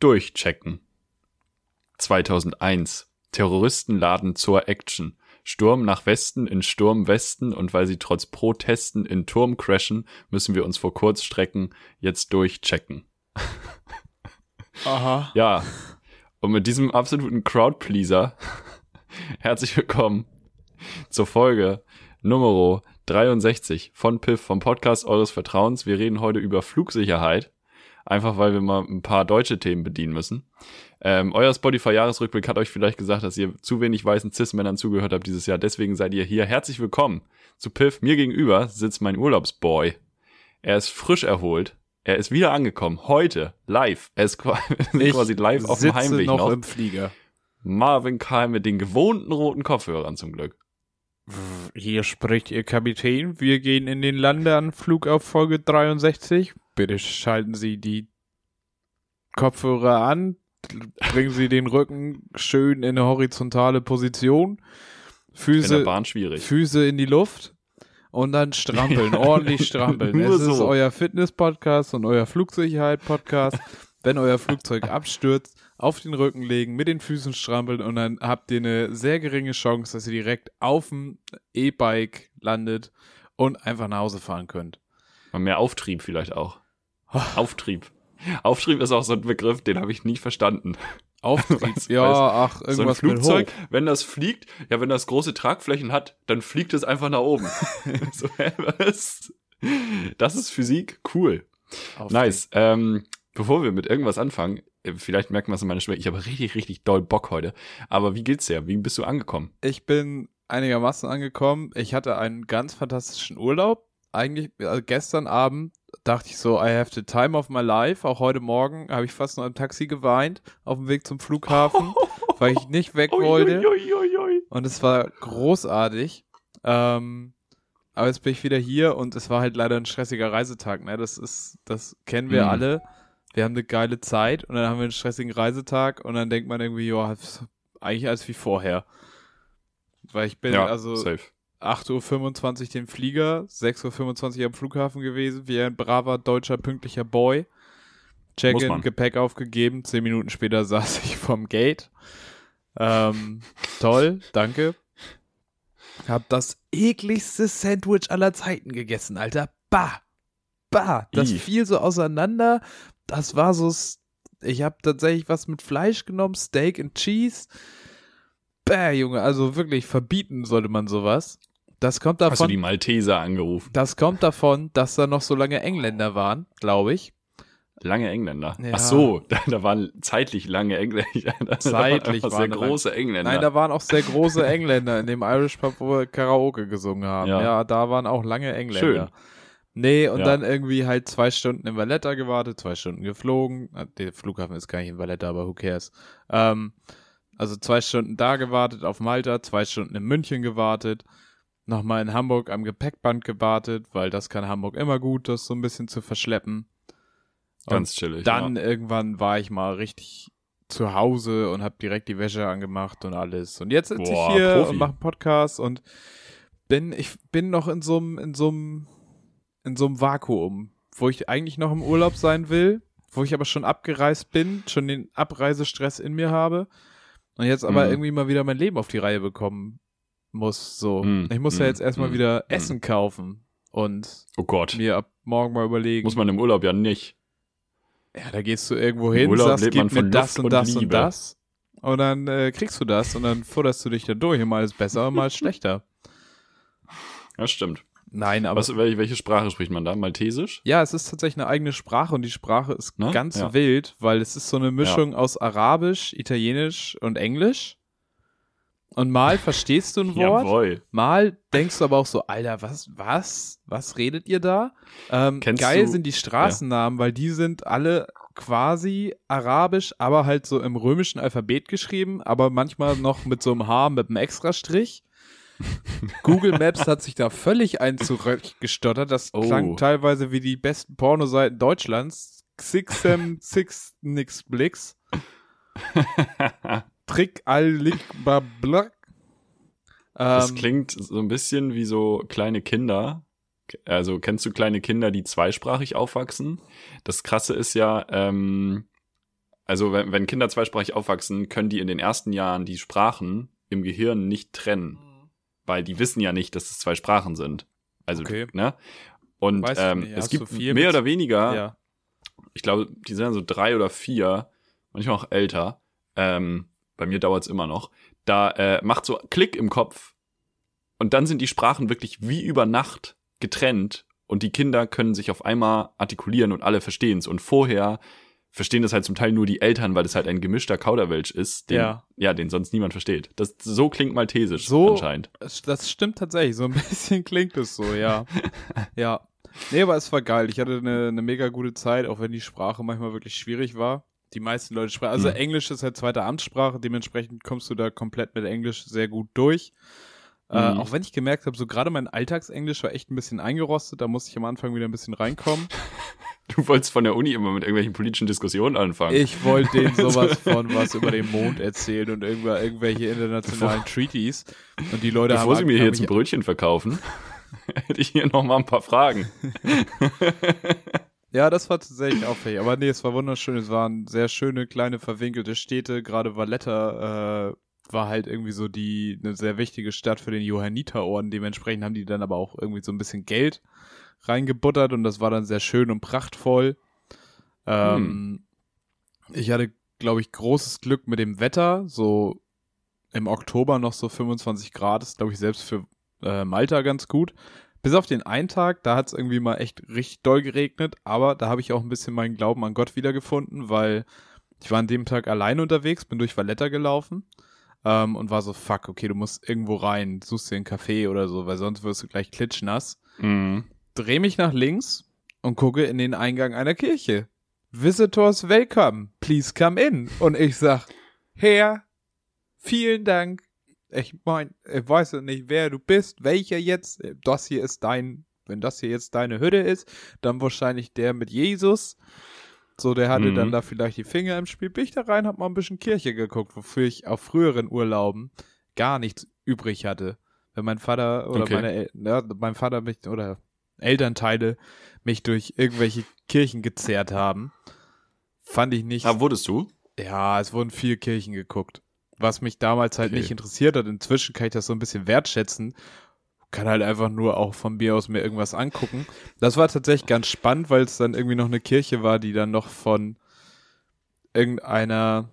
Durchchecken. 2001. Terroristen laden zur Action. Sturm nach Westen in Sturm Westen und weil sie trotz Protesten in Turm crashen, müssen wir uns vor Kurzstrecken jetzt durchchecken. Aha. Ja. Und mit diesem absoluten Crowdpleaser herzlich willkommen zur Folge Nummer 63 von Piff, vom Podcast eures Vertrauens. Wir reden heute über Flugsicherheit. Einfach weil wir mal ein paar deutsche Themen bedienen müssen. Ähm, euer Spotify-Jahresrückblick hat euch vielleicht gesagt, dass ihr zu wenig weißen Cis-Männern zugehört habt dieses Jahr. Deswegen seid ihr hier. Herzlich willkommen zu Piff. Mir gegenüber sitzt mein Urlaubsboy. Er ist frisch erholt. Er ist wieder angekommen. Heute. Live. Er ist quasi live auf dem Heimweg noch, noch. im Flieger. Marvin Keim mit den gewohnten roten Kopfhörern zum Glück. Hier spricht Ihr Kapitän. Wir gehen in den Landeanflug auf Folge 63. Bitte schalten Sie die Kopfhörer an. Bringen Sie den Rücken schön in eine horizontale Position. In Füße, schwierig. Füße in die Luft. Und dann strampeln, ordentlich strampeln. Es ist so. euer Fitness-Podcast und euer Flugsicherheit-Podcast. Wenn euer Flugzeug abstürzt, auf den Rücken legen, mit den Füßen strampeln und dann habt ihr eine sehr geringe Chance, dass ihr direkt auf dem E-Bike landet und einfach nach Hause fahren könnt. Mal mehr Auftrieb vielleicht auch. Auftrieb. Auftrieb ist auch so ein Begriff, den habe ich nie verstanden. Auftrieb, Weiß- ja, ach, So ein irgendwas Flugzeug, mit hoch. wenn das fliegt, ja, wenn das große Tragflächen hat, dann fliegt es einfach nach oben. so, was? Das ist Physik, cool. Auftrieb. Nice. Ähm, bevor wir mit irgendwas anfangen, äh, vielleicht merkt man es in meiner Stimme, ich habe richtig, richtig doll Bock heute. Aber wie geht's dir? Wie bist du angekommen? Ich bin einigermaßen angekommen. Ich hatte einen ganz fantastischen Urlaub. Eigentlich also gestern Abend dachte ich so, I have the time of my life. Auch heute Morgen habe ich fast noch im Taxi geweint auf dem Weg zum Flughafen, weil ich nicht weg wollte. Ui, ui, ui, ui. Und es war großartig. Ähm, aber jetzt bin ich wieder hier und es war halt leider ein stressiger Reisetag. Ne? Das ist, das kennen wir Mhm. alle. Wir haben eine geile Zeit und dann haben wir einen stressigen Reisetag und dann denkt man irgendwie, ja, ist eigentlich alles wie vorher. Weil ich bin Ja, also safe. 8.25 Uhr den Flieger, 6.25 Uhr am Flughafen gewesen, wie ein braver deutscher pünktlicher Boy. Check-in. Gepäck aufgegeben, zehn Minuten später saß ich vom Gate. Ähm, toll, danke. Hab das ekligste Sandwich aller Zeiten gegessen, Alter. Bah! Bah! Das I. fiel so auseinander. Das war so. Ich habe tatsächlich was mit Fleisch genommen, Steak and Cheese. Bäh, Junge, also wirklich verbieten sollte man sowas. Das kommt Hast du davon, die Malteser angerufen? das kommt davon, dass da noch so lange Engländer waren, glaube ich. Lange Engländer. Ja. Ach so, da, da waren zeitlich lange Engländer. Da Zeitlich waren einfach sehr waren da große Engländer. Nein, da waren auch sehr große Engländer in dem Irish Pub, wo wir Karaoke gesungen haben. Ja, Ja. da waren auch lange Engländer. Schön. Nee, und Ja. dann irgendwie halt zwei Stunden in Valletta gewartet, zwei Stunden geflogen. Ah, Der Flughafen ist gar nicht in Valletta, aber who cares. Ähm, also zwei Stunden da gewartet auf Malta, zwei Stunden in München gewartet, nochmal in Hamburg am Gepäckband gewartet, weil das kann Hamburg immer gut, das so ein bisschen zu verschleppen. Ganz chillig. Dann ja. irgendwann war ich mal richtig zu Hause und habe direkt die Wäsche angemacht und alles. Und jetzt sitze ich hier Profi. und mache einen Podcast und bin, ich bin noch in so einem, in so einem, in so einem Vakuum, wo ich eigentlich noch im Urlaub sein will, wo ich aber schon abgereist bin, schon den Abreisestress in mir habe und jetzt aber Mhm. irgendwie mal wieder mein Leben auf die Reihe bekommen muss. So, Mhm. ich muss ja Mhm. jetzt erstmal Mhm. wieder Mhm. Essen kaufen und Oh Gott. mir ab morgen mal überlegen. Muss man im Urlaub ja nicht. Ja, da gehst du irgendwo hin, sagst, gib man mir von das und und das und das. Und dann äh, kriegst du das und dann futterst du dich da durch mal ist besser mal ist schlechter. Ja, stimmt. Nein, aber Was, welche, Sprache spricht man da? Maltesisch? ja, es ist tatsächlich eine eigene Sprache und die Sprache ist Ne? ganz Ja. wild, weil es ist so eine Mischung aus Arabisch, Italienisch und Englisch. Und mal verstehst du ein Wort, Jawohl. mal denkst du aber auch so, Alter, was, was, was redet ihr da? Ähm, geil du- sind die Straßennamen, weil die sind alle quasi arabisch, aber halt so im römischen Alphabet geschrieben, aber manchmal noch mit so einem H mit einem Extrastrich. Google Maps hat sich da völlig ein zurechtgestottert. Das Oh. klang teilweise wie die besten Pornoseiten Deutschlands. Xixem, Xix, nix, Blix. Trick, Allik, Bablak. Das Ähm, klingt so ein bisschen wie so kleine Kinder. Also kennst du kleine Kinder, die zweisprachig aufwachsen? Das Krasse ist ja, ähm, Also wenn, wenn Kinder zweisprachig aufwachsen, können die in den ersten Jahren die Sprachen im Gehirn nicht trennen. Weil die wissen ja nicht, dass es zwei Sprachen sind. Also, Okay. ne? Und ähm, es gibt vier mehr oder weniger, Ja. ich glaube, die sind dann so drei oder vier, manchmal auch älter. Ähm, bei mir dauert's immer noch. Da äh, macht so Klick im Kopf und dann sind die Sprachen wirklich wie über Nacht getrennt und die Kinder können sich auf einmal artikulieren und alle verstehen's. Und vorher verstehen das halt zum Teil nur die Eltern, weil das halt ein gemischter Kauderwelsch ist, den, Ja. ja, den sonst niemand versteht. Das, so klingt maltesisch So- anscheinend. Das, das stimmt tatsächlich. So ein bisschen klingt es so, ja. ja. Nee, aber es war geil. Ich hatte eine, eine mega gute Zeit, auch wenn die Sprache manchmal wirklich schwierig war. Die meisten Leute sprechen. Also Mhm. Englisch ist halt zweite Amtssprache, dementsprechend kommst du da komplett mit Englisch sehr gut durch. Äh, Mhm. auch wenn ich gemerkt habe, so gerade mein Alltagsenglisch war echt ein bisschen eingerostet, da musste ich am Anfang wieder ein bisschen reinkommen. Du wolltest von der Uni immer mit irgendwelchen politischen Diskussionen anfangen. Ich wollte denen sowas von was über den Mond erzählen und irgendwer, irgendwelche internationalen Treaties. Und die Leute Bevor haben Sie mir hier jetzt ein Brötchen verkaufen, hätte ich hier noch mal ein paar Fragen. Ja, das war tatsächlich auffällig. Aber nee, es war wunderschön. Es waren sehr schöne, kleine, verwinkelte Städte. Gerade Valletta äh, war halt irgendwie so die eine sehr wichtige Stadt für den Johanniterorden. Dementsprechend haben die dann aber auch irgendwie so ein bisschen Geld reingebuttert und das war dann sehr schön und prachtvoll. Ähm, Ich hatte, glaube ich, großes Glück mit dem Wetter. So im Oktober noch so 25 Grad ist, glaube ich, selbst für äh, Malta ganz gut. Bis auf den einen Tag, da hat es irgendwie mal echt richtig doll geregnet, aber da habe ich auch ein bisschen meinen Glauben an Gott wiedergefunden, weil ich war an dem Tag allein unterwegs, bin durch Valletta gelaufen ähm, und war so, fuck, okay, du musst irgendwo rein, suchst dir einen Café oder so, weil sonst wirst du gleich klitschnass. Mhm. Dreh mich nach links und gucke in den Eingang einer Kirche. Visitors welcome, please come in. Und ich sag, Herr, vielen Dank. Ich mein, ich weiß ja nicht, wer du bist, welcher jetzt. Das hier ist dein, wenn das hier jetzt deine Hütte ist, dann wahrscheinlich der mit Jesus. So, der hatte Mhm. dann da vielleicht die Finger im Spiel. Bin ich da rein, hab mal ein bisschen Kirche geguckt, wofür ich auf früheren Urlauben gar nichts übrig hatte. Wenn mein Vater oder Okay. meine, ja, mein Vater mich oder Elternteile mich durch irgendwelche Kirchen gezerrt haben, fand ich nicht. Ah, wurdest du? Ja, es wurden viel Kirchen geguckt. Was mich damals halt Okay. nicht interessiert hat. Inzwischen kann ich das so ein bisschen wertschätzen. Kann halt einfach nur auch von mir aus mir irgendwas angucken. Das war tatsächlich ganz spannend, weil es dann irgendwie noch eine Kirche war, die dann noch von irgendeiner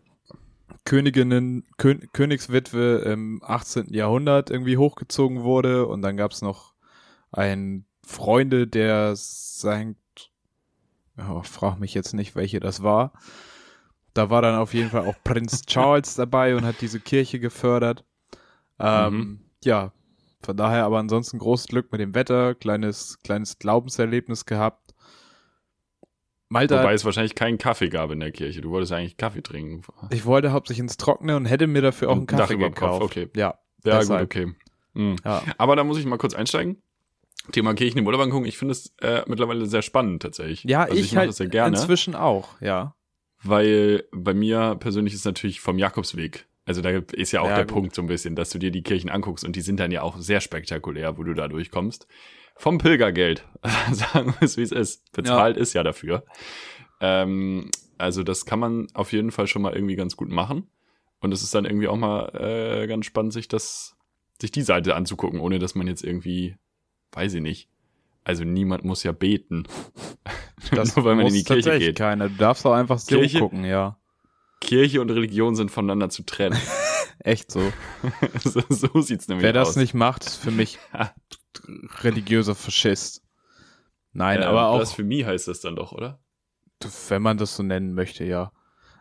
Königinnen, Kön Königswitwe im 18. Jahrhundert irgendwie hochgezogen wurde. Und dann gab's noch einen Freunde, der Sankt, oh, frag mich jetzt nicht, welche das war. Da war dann auf jeden Fall auch Prinz Charles dabei und hat diese Kirche gefördert. Ähm, Mhm. Ja, von daher aber ansonsten großes Glück mit dem Wetter, kleines, kleines Glaubenserlebnis gehabt. Malta, Wobei es wahrscheinlich keinen Kaffee gab in der Kirche. Du wolltest eigentlich Kaffee trinken. ich wollte hauptsächlich ins Trockene und hätte mir dafür auch einen Dach Kaffee Kopf, gekauft. okay. Ja, Ja, Deshalb. gut, okay. Mhm. ja. Aber da muss ich mal kurz einsteigen. Thema Kirchen im Urlaub angucken. Ich finde es äh, mittlerweile sehr spannend tatsächlich. Ja, also ich, mach halt das sehr gerne, inzwischen auch, ja. Weil bei mir persönlich ist natürlich vom Jakobsweg. Also da ist ja auch Ja, der gut. Punkt so ein bisschen, dass du dir die Kirchen anguckst und die sind dann ja auch sehr spektakulär, wo du da durchkommst. Vom Pilgergeld, sagen wir es wie es ist. Bezahlt ist ja dafür. Ähm, also das kann man auf jeden Fall schon mal irgendwie ganz gut machen. Und es ist dann irgendwie auch mal äh, ganz spannend, sich das, sich die Seite anzugucken, ohne dass man jetzt irgendwie, weiß ich nicht. Also niemand muss ja beten. Das Nur weil man in die Kirche geht. keiner. Du darfst auch einfach so Kirche- gucken, ja. Kirche und Religion sind voneinander zu trennen. Echt so. so, so sieht's nämlich Wer das aus. nicht macht, ist für mich religiöser Faschist. Nein, äh, aber auch, Blasphemie heißt das dann doch, oder? wenn man das so nennen möchte, ja.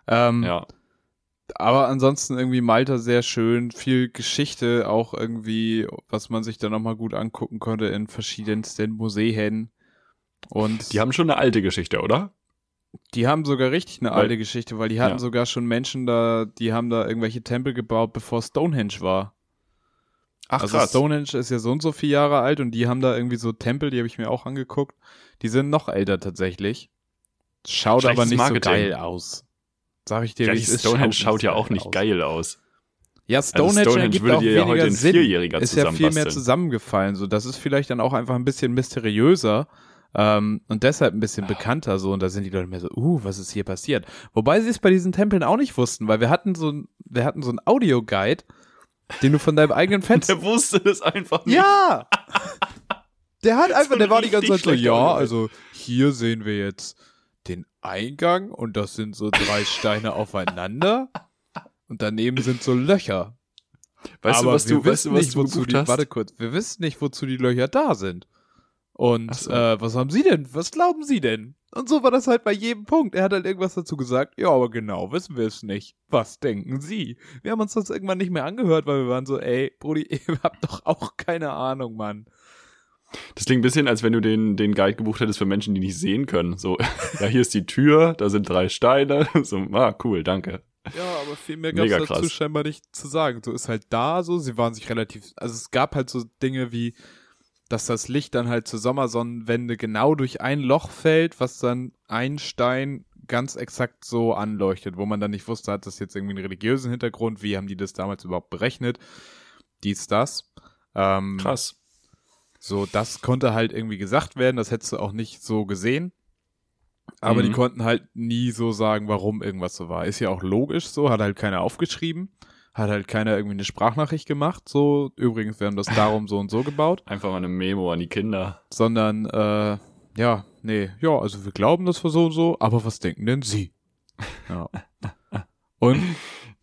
Ähm, Ja. Aber ansonsten irgendwie Malta sehr schön, viel Geschichte auch irgendwie, was man sich da nochmal gut angucken konnte in verschiedensten Museen. Und Die haben schon eine alte Geschichte, oder? die haben sogar richtig eine Weil- alte Geschichte, weil die hatten Ja. sogar schon Menschen da, die haben da irgendwelche Tempel gebaut, bevor Stonehenge war. Ach also Stonehenge ist ja so und so viele Jahre alt und die haben da irgendwie so Tempel, die habe ich mir auch angeguckt. Die sind noch älter tatsächlich. Schaut aber nicht Marketing. so geil aus. Sag ich dir, Ja, die Stonehenge schaut ja so auch nicht aus. geil aus. Ja, Also Stonehenge, Stonehenge ergibt würde auch dir ja heute ein Sinn. Vierjähriger ist ja viel mehr zusammengefallen. So, das ist vielleicht dann auch einfach ein bisschen mysteriöser. Ähm, und deshalb ein bisschen bekannter so. Und da sind die Leute mehr so, uh, was ist hier passiert? Wobei sie es bei diesen Tempeln auch nicht wussten, weil wir hatten so, ein- wir hatten so einen Audioguide, den du von deinem eigenen Fenster Der wusste das einfach nicht. ja! Der hat einfach, ein der war die ganze Zeit so, ja, also hier sehen wir jetzt Eingang und das sind so drei Steine aufeinander und daneben sind so Löcher. Weißt Aber du, was wir du, weißt du, was nicht, du wozu die, hast? Warte kurz, wir wissen nicht, wozu die Löcher da sind. Und so. äh, was haben Sie denn? Was glauben Sie denn? Und so war das halt bei jedem Punkt. Er hat halt irgendwas dazu gesagt. Ja, aber genau, wissen wir es nicht. Was denken Sie? Wir haben uns das irgendwann nicht mehr angehört, weil wir waren so, ey, Brudi, ihr habt doch auch keine Ahnung, Mann. Das klingt ein bisschen, als wenn du den, den Guide gebucht hättest für Menschen, die nicht sehen können. So, ja, hier ist die Tür, da sind drei Steine. So, ah, cool, danke. Ja, aber viel mehr gab es dazu krass. scheinbar nicht zu sagen. So ist halt da so, sie waren sich relativ, also es gab halt so Dinge wie, dass das Licht dann halt zur Sommersonnenwende genau durch ein Loch fällt, was dann ein Stein ganz exakt so anleuchtet, wo man dann nicht wusste, hat das jetzt irgendwie einen religiösen Hintergrund, wie haben die das damals überhaupt berechnet, dies, das. Ähm, Krass. So, das konnte halt irgendwie gesagt werden, das hättest du auch nicht so gesehen. Aber Mhm. die konnten halt nie so sagen, warum irgendwas so war. Ist ja auch logisch so, hat halt keiner aufgeschrieben, hat halt keiner irgendwie eine Sprachnachricht gemacht, so, übrigens, wir haben das darum so und so gebaut, Einfach mal eine Memo an die Kinder. sondern, äh, ja, nee, ja, also wir glauben, das war so und so, aber was denken denn Sie? Ja. Und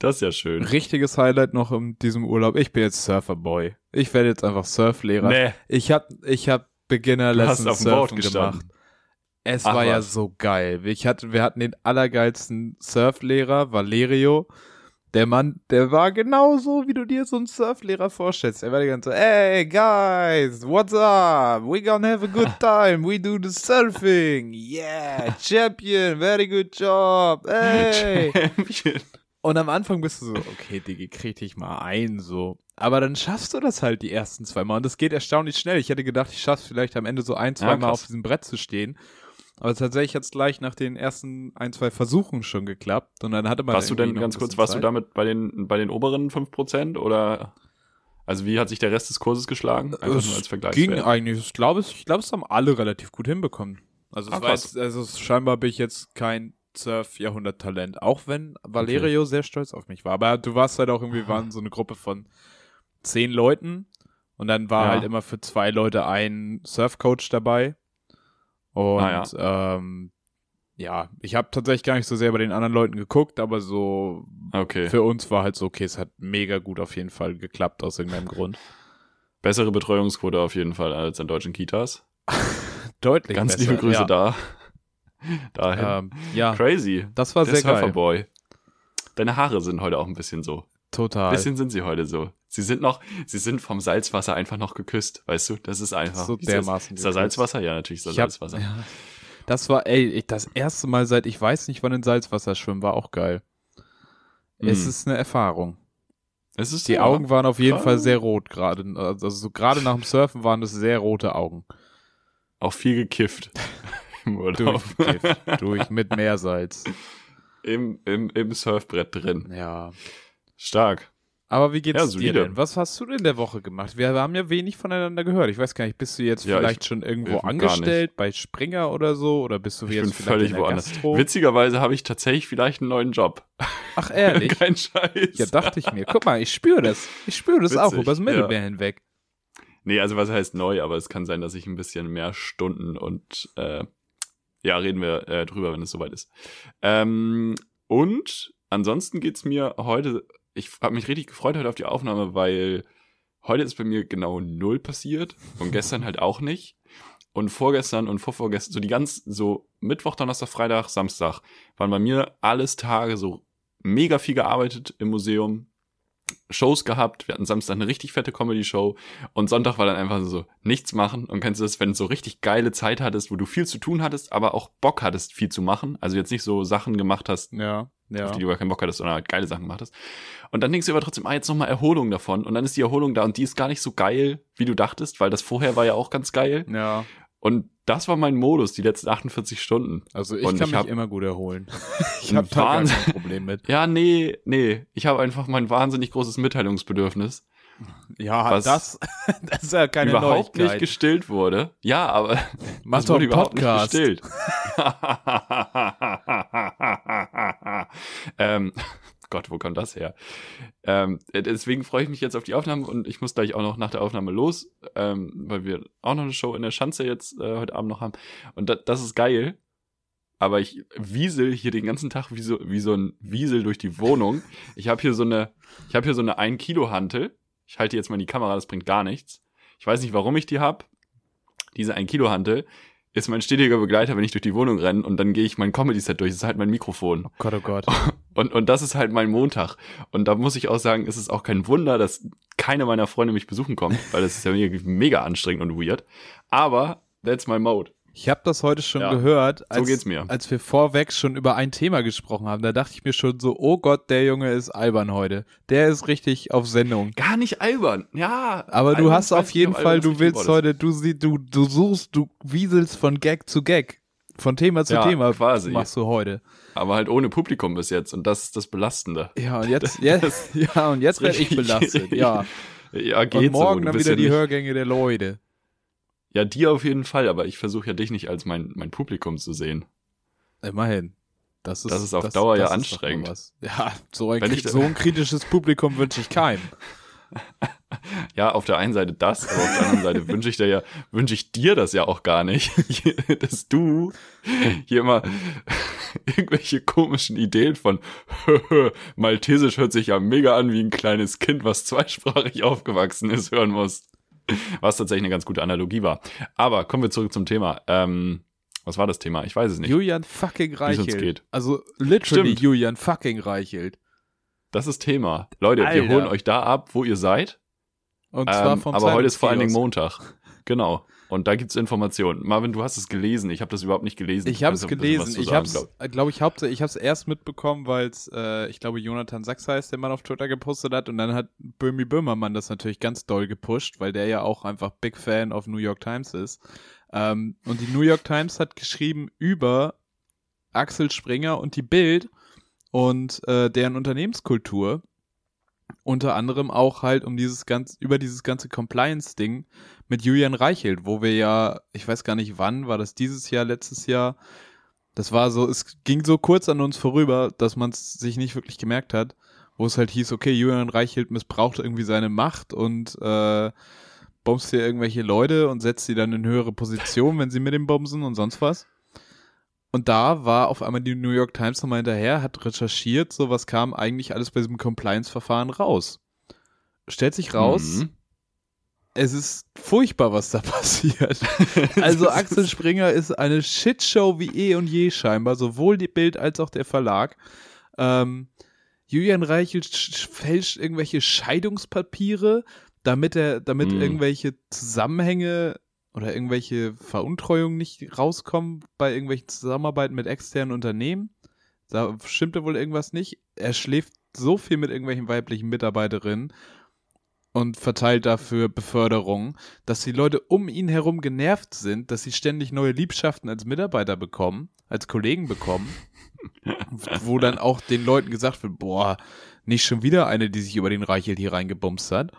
Das ist ja schön. richtiges Highlight noch in diesem Urlaub, ich bin jetzt Surferboy. Ich werde jetzt einfach Surflehrer. Nee, Ich hab, ich hab Beginner Lessons auf dem Board Surfen gemacht. Es Ach war ja was. so geil. Ich hatte, wir hatten den allergeilsten Surflehrer, Valerio. Der Mann, der war genauso, wie du dir so einen Surflehrer vorstellst. Er war die ganze Zeit, hey guys, what's up? We gonna have a good time. We do the surfing. Yeah, champion, very good job. Hey. Champion. Und am Anfang bist du so, okay, Digi, krieg dich mal ein, so. Aber dann schaffst du das halt die ersten zwei Mal. Und das geht erstaunlich schnell. Ich hätte gedacht, ich schaff's vielleicht am Ende so ein, zwei Ja, Mal auf diesem Brett zu stehen. Aber tatsächlich hat's gleich nach den ersten ein, zwei Versuchen schon geklappt. Und dann hatte man Warst du denn, ganz kurz, warst du Zeit. damit bei den, bei den oberen 5% oder, also wie hat sich der Rest des Kurses geschlagen? Einfach Es nur als Vergleich. Ging eigentlich. Ich glaube, es, ich glaube, es haben alle relativ gut hinbekommen. Also, es Ah, war jetzt, also scheinbar bin ich jetzt kein Surf-Jahrhundert-Talent, auch wenn Valerio sehr stolz auf mich war. Aber du warst halt auch irgendwie, wir waren so eine Gruppe von zehn Leuten und dann war Ja. halt immer für zwei Leute ein Surfcoach dabei. Und Ah, ähm, ja, ich habe tatsächlich gar nicht so sehr bei den anderen Leuten geguckt, aber so Okay. für uns war halt so, okay, es hat mega gut auf jeden Fall geklappt aus irgendeinem Grund. Bessere Betreuungsquote auf jeden Fall als in deutschen Kitas. Deutlich Ganz besser. liebe Grüße ja. da. Dahin. Ähm, ja, Crazy. das war Der sehr geil. Surferboy. Deine Haare sind heute auch ein bisschen so. Total. bisschen sind sie heute so. Sie sind noch, sie sind vom Salzwasser einfach noch geküsst, weißt du? Das ist einfach. So Ist das- dermaßen Ist da geküsst. Salzwasser? Ja, natürlich ist da Ich hab- Salzwasser. Ja. Das war, ey, ich, das erste Mal seit, ich weiß nicht, wann in Salzwasser schwimmen, war auch geil. Es Mm. ist eine Erfahrung. Es ist Die ja, Augen waren auf jeden Fall sehr rot gerade. Also so gerade nach dem Surfen waren das sehr rote Augen. auch viel gekifft. Im Urlaub. Durchgekifft. durch mit Meersalz. Im, im, im Surfbrett drin. Ja. Stark. Aber wie geht's Ja, dir solide. denn? Was hast du denn der Woche gemacht? Wir haben ja wenig voneinander gehört. Ich weiß gar nicht, bist du jetzt Ja, vielleicht ich- schon irgendwo angestellt bei Springer oder so? Oder bist du Ich jetzt bin völlig woanders. Gastro? Witzigerweise habe ich tatsächlich vielleicht einen neuen Job. Ach ehrlich? Kein Scheiß. Ja, dachte ich mir. Guck mal, ich spüre das. Ich spüre das auch Witzig, übers ja. Mittelmeer hinweg. Nee, also was heißt neu, aber es kann sein, dass ich ein bisschen mehr Stunden und äh, ja, reden wir äh, drüber, wenn es soweit ist. Ähm, und ansonsten geht's mir heute, ich habe mich richtig gefreut heute auf die Aufnahme, weil heute ist bei mir genau null passiert und gestern halt auch nicht. Und vorgestern und vorvorgestern, so die ganz, so Mittwoch, Donnerstag, Freitag, Samstag, waren bei mir alles Tage so mega viel gearbeitet im Museum, Shows gehabt. Wir hatten Samstag eine richtig fette Comedy-Show und Sonntag war dann einfach so nichts machen. Und kennst du das, wenn du so richtig geile Zeit hattest, wo du viel zu tun hattest, aber auch Bock hattest, viel zu machen? Also jetzt nicht so Sachen gemacht hast, Ja, ja. auf die du gar keinen Bock hattest, sondern halt geile Sachen gemacht hast. Und dann denkst du aber trotzdem, ah, jetzt nochmal Erholung davon. Und dann ist die Erholung da und die ist gar nicht so geil, wie du dachtest, weil das vorher war ja auch ganz geil. Ja, Und das war mein Modus, die letzten 48 Stunden. also ich Und kann ich mich immer gut erholen. ich habe da gar kein Problem mit. Ja, nee, nee. Ich habe einfach mein wahnsinnig großes Mitteilungsbedürfnis. Ja, Was das, das ist ja keine überhaupt Neuigkeit. nicht gestillt wurde. Ja, aber Mach es doch wurde überhaupt Podcast. nicht gestillt. ähm, Gott, wo kommt das her? Ähm, deswegen freue ich mich jetzt auf die Aufnahme und ich muss gleich auch noch nach der Aufnahme los, ähm, weil wir auch noch eine Show in der Schanze jetzt äh, heute Abend noch haben. Und da, das ist geil. Aber ich wiesel hier den ganzen Tag wie so, wie so ein Wiesel durch die Wohnung. Ich habe hier so eine, ich habe hier so eine 1 Kilo Hantel. Ich halte jetzt mal in die Kamera, das bringt gar nichts. Ich weiß nicht, warum ich die hab. Diese 1 Kilo Hantel ist mein stetiger Begleiter, wenn ich durch die Wohnung renne und dann gehe ich mein Comedy-Set durch. Das ist halt mein Mikrofon. Oh Gott, oh Gott. Und, und das ist halt mein Montag. Und da muss ich auch sagen, ist es auch kein Wunder, dass keine meiner Freunde mich besuchen kommt, weil das ist ja mega, mega anstrengend und weird. Aber that's my mode. Ich habe das heute schon Ja, gehört, als, geht's mir. als wir vorweg schon über ein Thema gesprochen haben. Da dachte ich mir schon so, oh Gott, der Junge ist albern heute. Der ist richtig auf Sendung. Gar nicht albern. Ja. Aber du hast auf jeden Fall, du willst heute, du, du, du suchst, du wieselst von Gag zu Gag. Von Thema zu Ja, Thema quasi. machst du heute. Aber halt ohne Publikum bis jetzt. Und das ist das Belastende. Ja, und jetzt, jetzt, ja, und jetzt werde ich belastet. Ja. Ja, geht Und morgen so. Dann wieder die nicht, Hörgänge der Leute. Ja, die auf jeden Fall. Aber ich versuche ja dich nicht als mein, mein Publikum zu sehen. Immerhin. Das ist, Das ist auf Dauer ja ist doch mal anstrengend. was. Ja, so ein, ich so ein kritisches Publikum wünsche ich keinem. Ja, auf der einen Seite das, aber auf der anderen Seite wünsche ich dir ja, wünsche ich dir das ja auch gar nicht, dass du hier immer irgendwelche komischen Ideen von Maltesisch hört sich ja mega an wie ein kleines Kind, was zweisprachig aufgewachsen ist, hören musst. Was tatsächlich eine ganz gute Analogie war. Aber kommen wir zurück zum Thema. Ähm, was war das Thema? Ich weiß es nicht. Julian fucking es uns Reichelt. geht. Also literally Stimmt. Julian fucking Reichelt. Das ist Thema. Leute, wir Alter. holen euch da ab, wo ihr seid. Und zwar Ähm, vom aber heute ist vor allen Dingen. Montag. Genau. Und da gibt's Informationen. Marvin, du hast es gelesen. Ich habe das überhaupt nicht gelesen. Ich habe es bisschen gelesen. Ich habe es, glaub- glaube ich, hauptsächlich, ich habe es erst mitbekommen, weil es, äh, ich glaube, Jonathan Sachs heißt, der Mann auf Twitter gepostet hat und dann hat Böhmi Böhmermann das natürlich ganz doll gepusht, weil der ja auch einfach Big Fan of New York Times ist. Ähm, und die New York Times hat geschrieben über Axel Springer und die Bild und äh, deren Unternehmenskultur. Unter anderem auch halt um dieses ganz, über dieses ganze Compliance-Ding mit Julian Reichelt, wo wir ja, ich weiß gar nicht wann, war das dieses Jahr, letztes Jahr, das war so, es ging so kurz an uns vorüber, dass man es sich nicht wirklich gemerkt hat, wo es halt hieß, okay, Julian Reichelt missbraucht irgendwie seine Macht und äh, bombst hier irgendwelche Leute und setzt sie dann in höhere Position, wenn sie mit ihm bomben und sonst was. Und da war auf einmal die New York Times nochmal hinterher, hat recherchiert, so was kam eigentlich alles bei diesem Compliance-Verfahren raus. Stellt sich raus, Mhm. es ist furchtbar, was da passiert. Also Axel Springer ist eine Shitshow wie eh und je scheinbar, sowohl die Bild als auch der Verlag. Ähm, Julian Reichelt sch- fälscht irgendwelche Scheidungspapiere, damit er, damit Mm. irgendwelche Zusammenhänge oder irgendwelche Veruntreuungen nicht rauskommen bei irgendwelchen Zusammenarbeiten mit externen Unternehmen. Da stimmte wohl irgendwas nicht. Er schläft so viel mit irgendwelchen weiblichen Mitarbeiterinnen und verteilt dafür Beförderungen, dass die Leute um ihn herum genervt sind, dass sie ständig neue Liebschaften als Mitarbeiter bekommen, als Kollegen bekommen, wo dann auch den Leuten gesagt wird, boah, nicht schon wieder eine, die sich über den Reichelt hier reingebumst hat.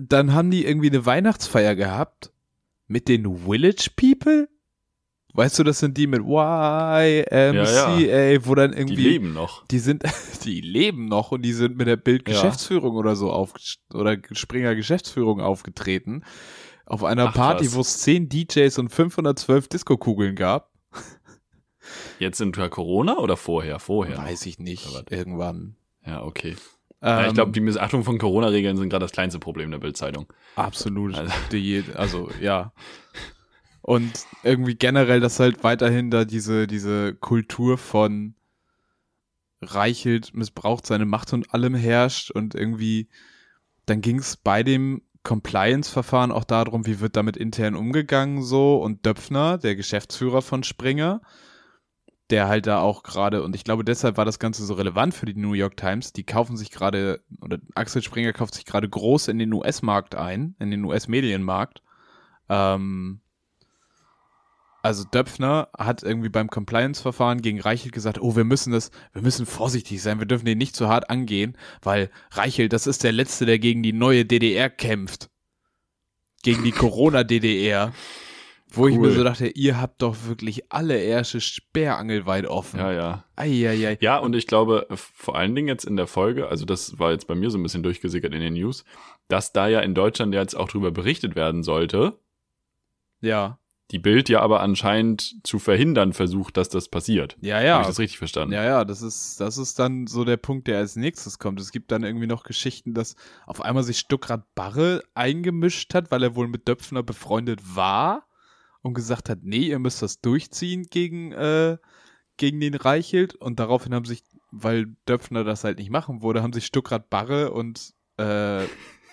Dann haben die irgendwie eine Weihnachtsfeier gehabt mit den Village People. Weißt du, das sind die mit YMCA, wo dann Die irgendwie leben noch. die sind, die leben noch und die sind mit der Bild-Geschäftsführung oder so auf, oder Springer Geschäftsführung aufgetreten. Auf einer Ach, Party, wo es 10 DJs und 512 Disco-Kugeln gab. Jetzt unter Corona oder vorher? Vorher. Weiß ich nicht, Aber- irgendwann. Ja, okay. Ja, ich Ähm, glaube, die Missachtung von Corona-Regeln sind gerade das kleinste Problem der Bildzeitung. Absolut. Also- Die, also, ja. Und irgendwie generell, dass halt weiterhin da diese, diese Kultur von Reichelt missbraucht seine Macht und allem herrscht und irgendwie, dann ging es bei dem Compliance-Verfahren auch darum, wie wird damit intern umgegangen so und Döpfner, der Geschäftsführer von Springer, der halt da auch gerade, und ich glaube, deshalb war das Ganze so relevant für die New York Times, die kaufen sich gerade, oder Axel Springer kauft sich gerade groß in den US-Markt ein, in den US-Medienmarkt. Ähm, Also Döpfner hat irgendwie beim Compliance-Verfahren gegen Reichelt gesagt, oh, wir müssen das, wir müssen vorsichtig sein, wir dürfen den nicht zu hart angehen, weil Reichelt, das ist der Letzte, der gegen die neue DDR kämpft. Gegen die Corona-DDR. Wo ich Cool. mir so dachte, ihr habt doch wirklich alle Ärsche sperrangelweit offen. Ja, ja. Eieiei. Ja, und ich glaube, vor allen Dingen jetzt in der Folge, also das war jetzt bei mir so ein bisschen durchgesickert in den News, dass da ja in Deutschland jetzt auch drüber berichtet werden sollte, Ja. die Bild ja aber anscheinend zu verhindern versucht, dass das passiert. Ja, Habe ja. ich das richtig verstanden? Ja, ja, das ist, das ist dann so der Punkt, der als nächstes kommt. Es gibt dann irgendwie noch Geschichten, dass auf einmal sich Stuckrad Barre eingemischt hat, weil er wohl mit Döpfner befreundet war und gesagt hat, nee, ihr müsst das durchziehen gegen, äh, gegen den Reichelt. Und daraufhin haben sich, weil Döpfner das halt nicht machen wurde, haben sich Stuckrad Barre und äh,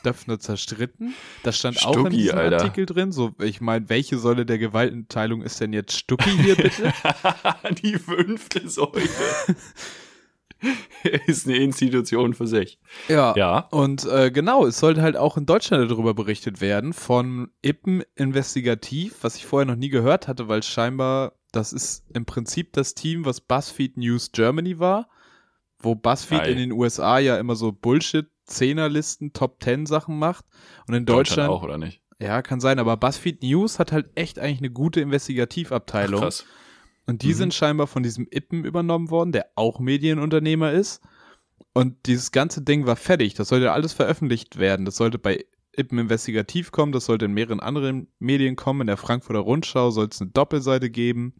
Döpfner zerstritten. Das stand auch in Stucki, diesem Alter. Artikel drin. So, ich meine, welche Säule der Gewaltenteilung ist denn jetzt Stucki hier bitte? die fünfte Säule ist eine Institution für sich. ja. Ja. Und äh, genau, es sollte halt auch in Deutschland darüber berichtet werden von Ippen Investigativ, was ich vorher noch nie gehört hatte, weil scheinbar das ist im Prinzip das Team, was BuzzFeed News Germany war, wo BuzzFeed Geil. in den USA ja immer so Bullshit Zehnerlisten, Top Ten Sachen macht und in Deutschland, auch, oder nicht? ja, kann sein, aber BuzzFeed News hat halt echt eigentlich eine gute Investigativabteilung. Krass. Und die Mhm. sind scheinbar von diesem Ippen übernommen worden, der auch Medienunternehmer ist. Und dieses ganze Ding war fertig. Das sollte alles veröffentlicht werden. Das sollte bei Ippen Investigativ kommen. Das sollte in mehreren anderen Medien kommen. In der Frankfurter Rundschau soll es eine Doppelseite geben.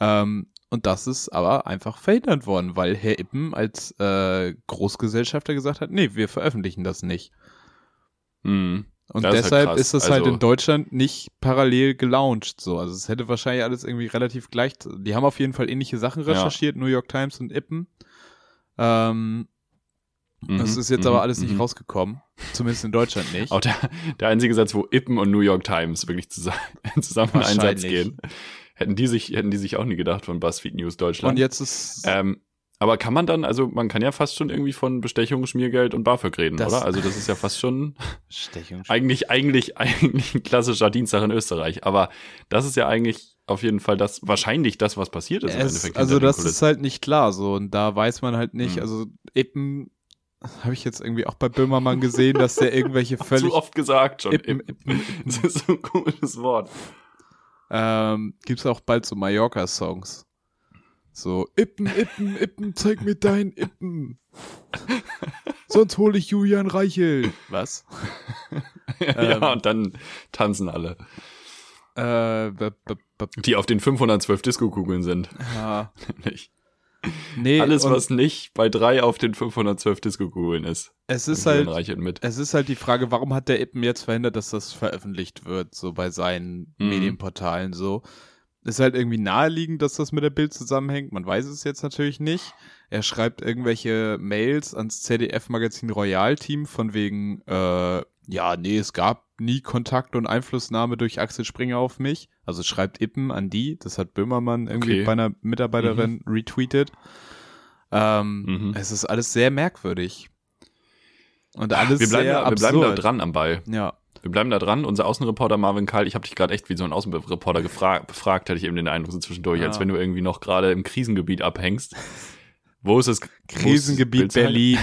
Ähm, und das ist aber einfach verhindert worden, weil Herr Ippen als äh, Großgesellschafter gesagt hat, nee, wir veröffentlichen das nicht. Mhm. Und Das ist halt deshalb ist das halt Also- in Deutschland nicht parallel gelauncht. So, also es hätte wahrscheinlich alles irgendwie relativ gleich. Die haben auf jeden Fall ähnliche Sachen Ja. recherchiert, New York Times und Ippen. Ähm, Mhm. das ist jetzt Mhm. aber alles nicht Mhm. rausgekommen. Zumindest in Deutschland nicht. Auch der, der einzige Satz, wo Ippen und New York Times wirklich zusammen, zusammen in Einsatz gehen. Hätten die sich, hätten die sich auch nie gedacht von BuzzFeed News Deutschland. Und jetzt ist Ähm, aber kann man dann, also man kann ja fast schon irgendwie von Bestechung, Schmiergeld und BAföG reden, Das- oder? Also das ist ja fast schon Stechung. eigentlich, eigentlich, eigentlich ein klassischer Dienstag in Österreich. Aber das ist ja eigentlich auf jeden Fall das, wahrscheinlich das, was passiert ist im Es, Endeffekt. also das Kulissen. ist halt nicht klar so und da weiß man halt nicht, Hm. also Ippen habe ich jetzt irgendwie auch bei Böhmermann gesehen, dass der irgendwelche völlig zu oft gesagt schon. Ippen. Ippen, Das ist so ein komisches Wort. Ähm, gibt's auch bald so Mallorca-Songs. So, Ippen, Ippen, Ippen, zeig mir dein Ippen. Sonst hole ich Julian Reichel. Was? ja, Ähm. und dann tanzen alle. Äh, Die auf den 512 Disco-Kugeln sind. ja. Nämlich Nee, Alles, was nicht bei drei auf den 512 Disco-Kugeln ist. es ist halt, es ist halt die Frage, warum hat der Ippen jetzt verhindert, dass das veröffentlicht wird, so bei seinen Mhm. Medienportalen so. Ist halt irgendwie naheliegend, dass das mit der Bild zusammenhängt. Man weiß es jetzt natürlich nicht. Er schreibt irgendwelche Mails ans ZDF-Magazin Royal-Team von wegen, äh, ja, nee, es gab nie Kontakt und Einflussnahme durch Axel Springer auf mich. Also schreibt Ippen an die. Das hat Böhmermann irgendwie Okay. bei einer Mitarbeiterin retweetet. Ähm, Mhm. Es ist alles sehr merkwürdig. Und alles wir bleiben, sehr da, wir absurd. bleiben da dran am Ball. Ja. Wir bleiben da dran. Unser Außenreporter Marvin Karl, ich habe dich gerade echt wie so ein Außenreporter gefra befragt, hatte ich eben den Eindruck so zwischendurch, Ja. als wenn du irgendwie noch gerade im Krisengebiet abhängst. Wo ist das? ist Krisengebiet Bildzeitung? Berlin.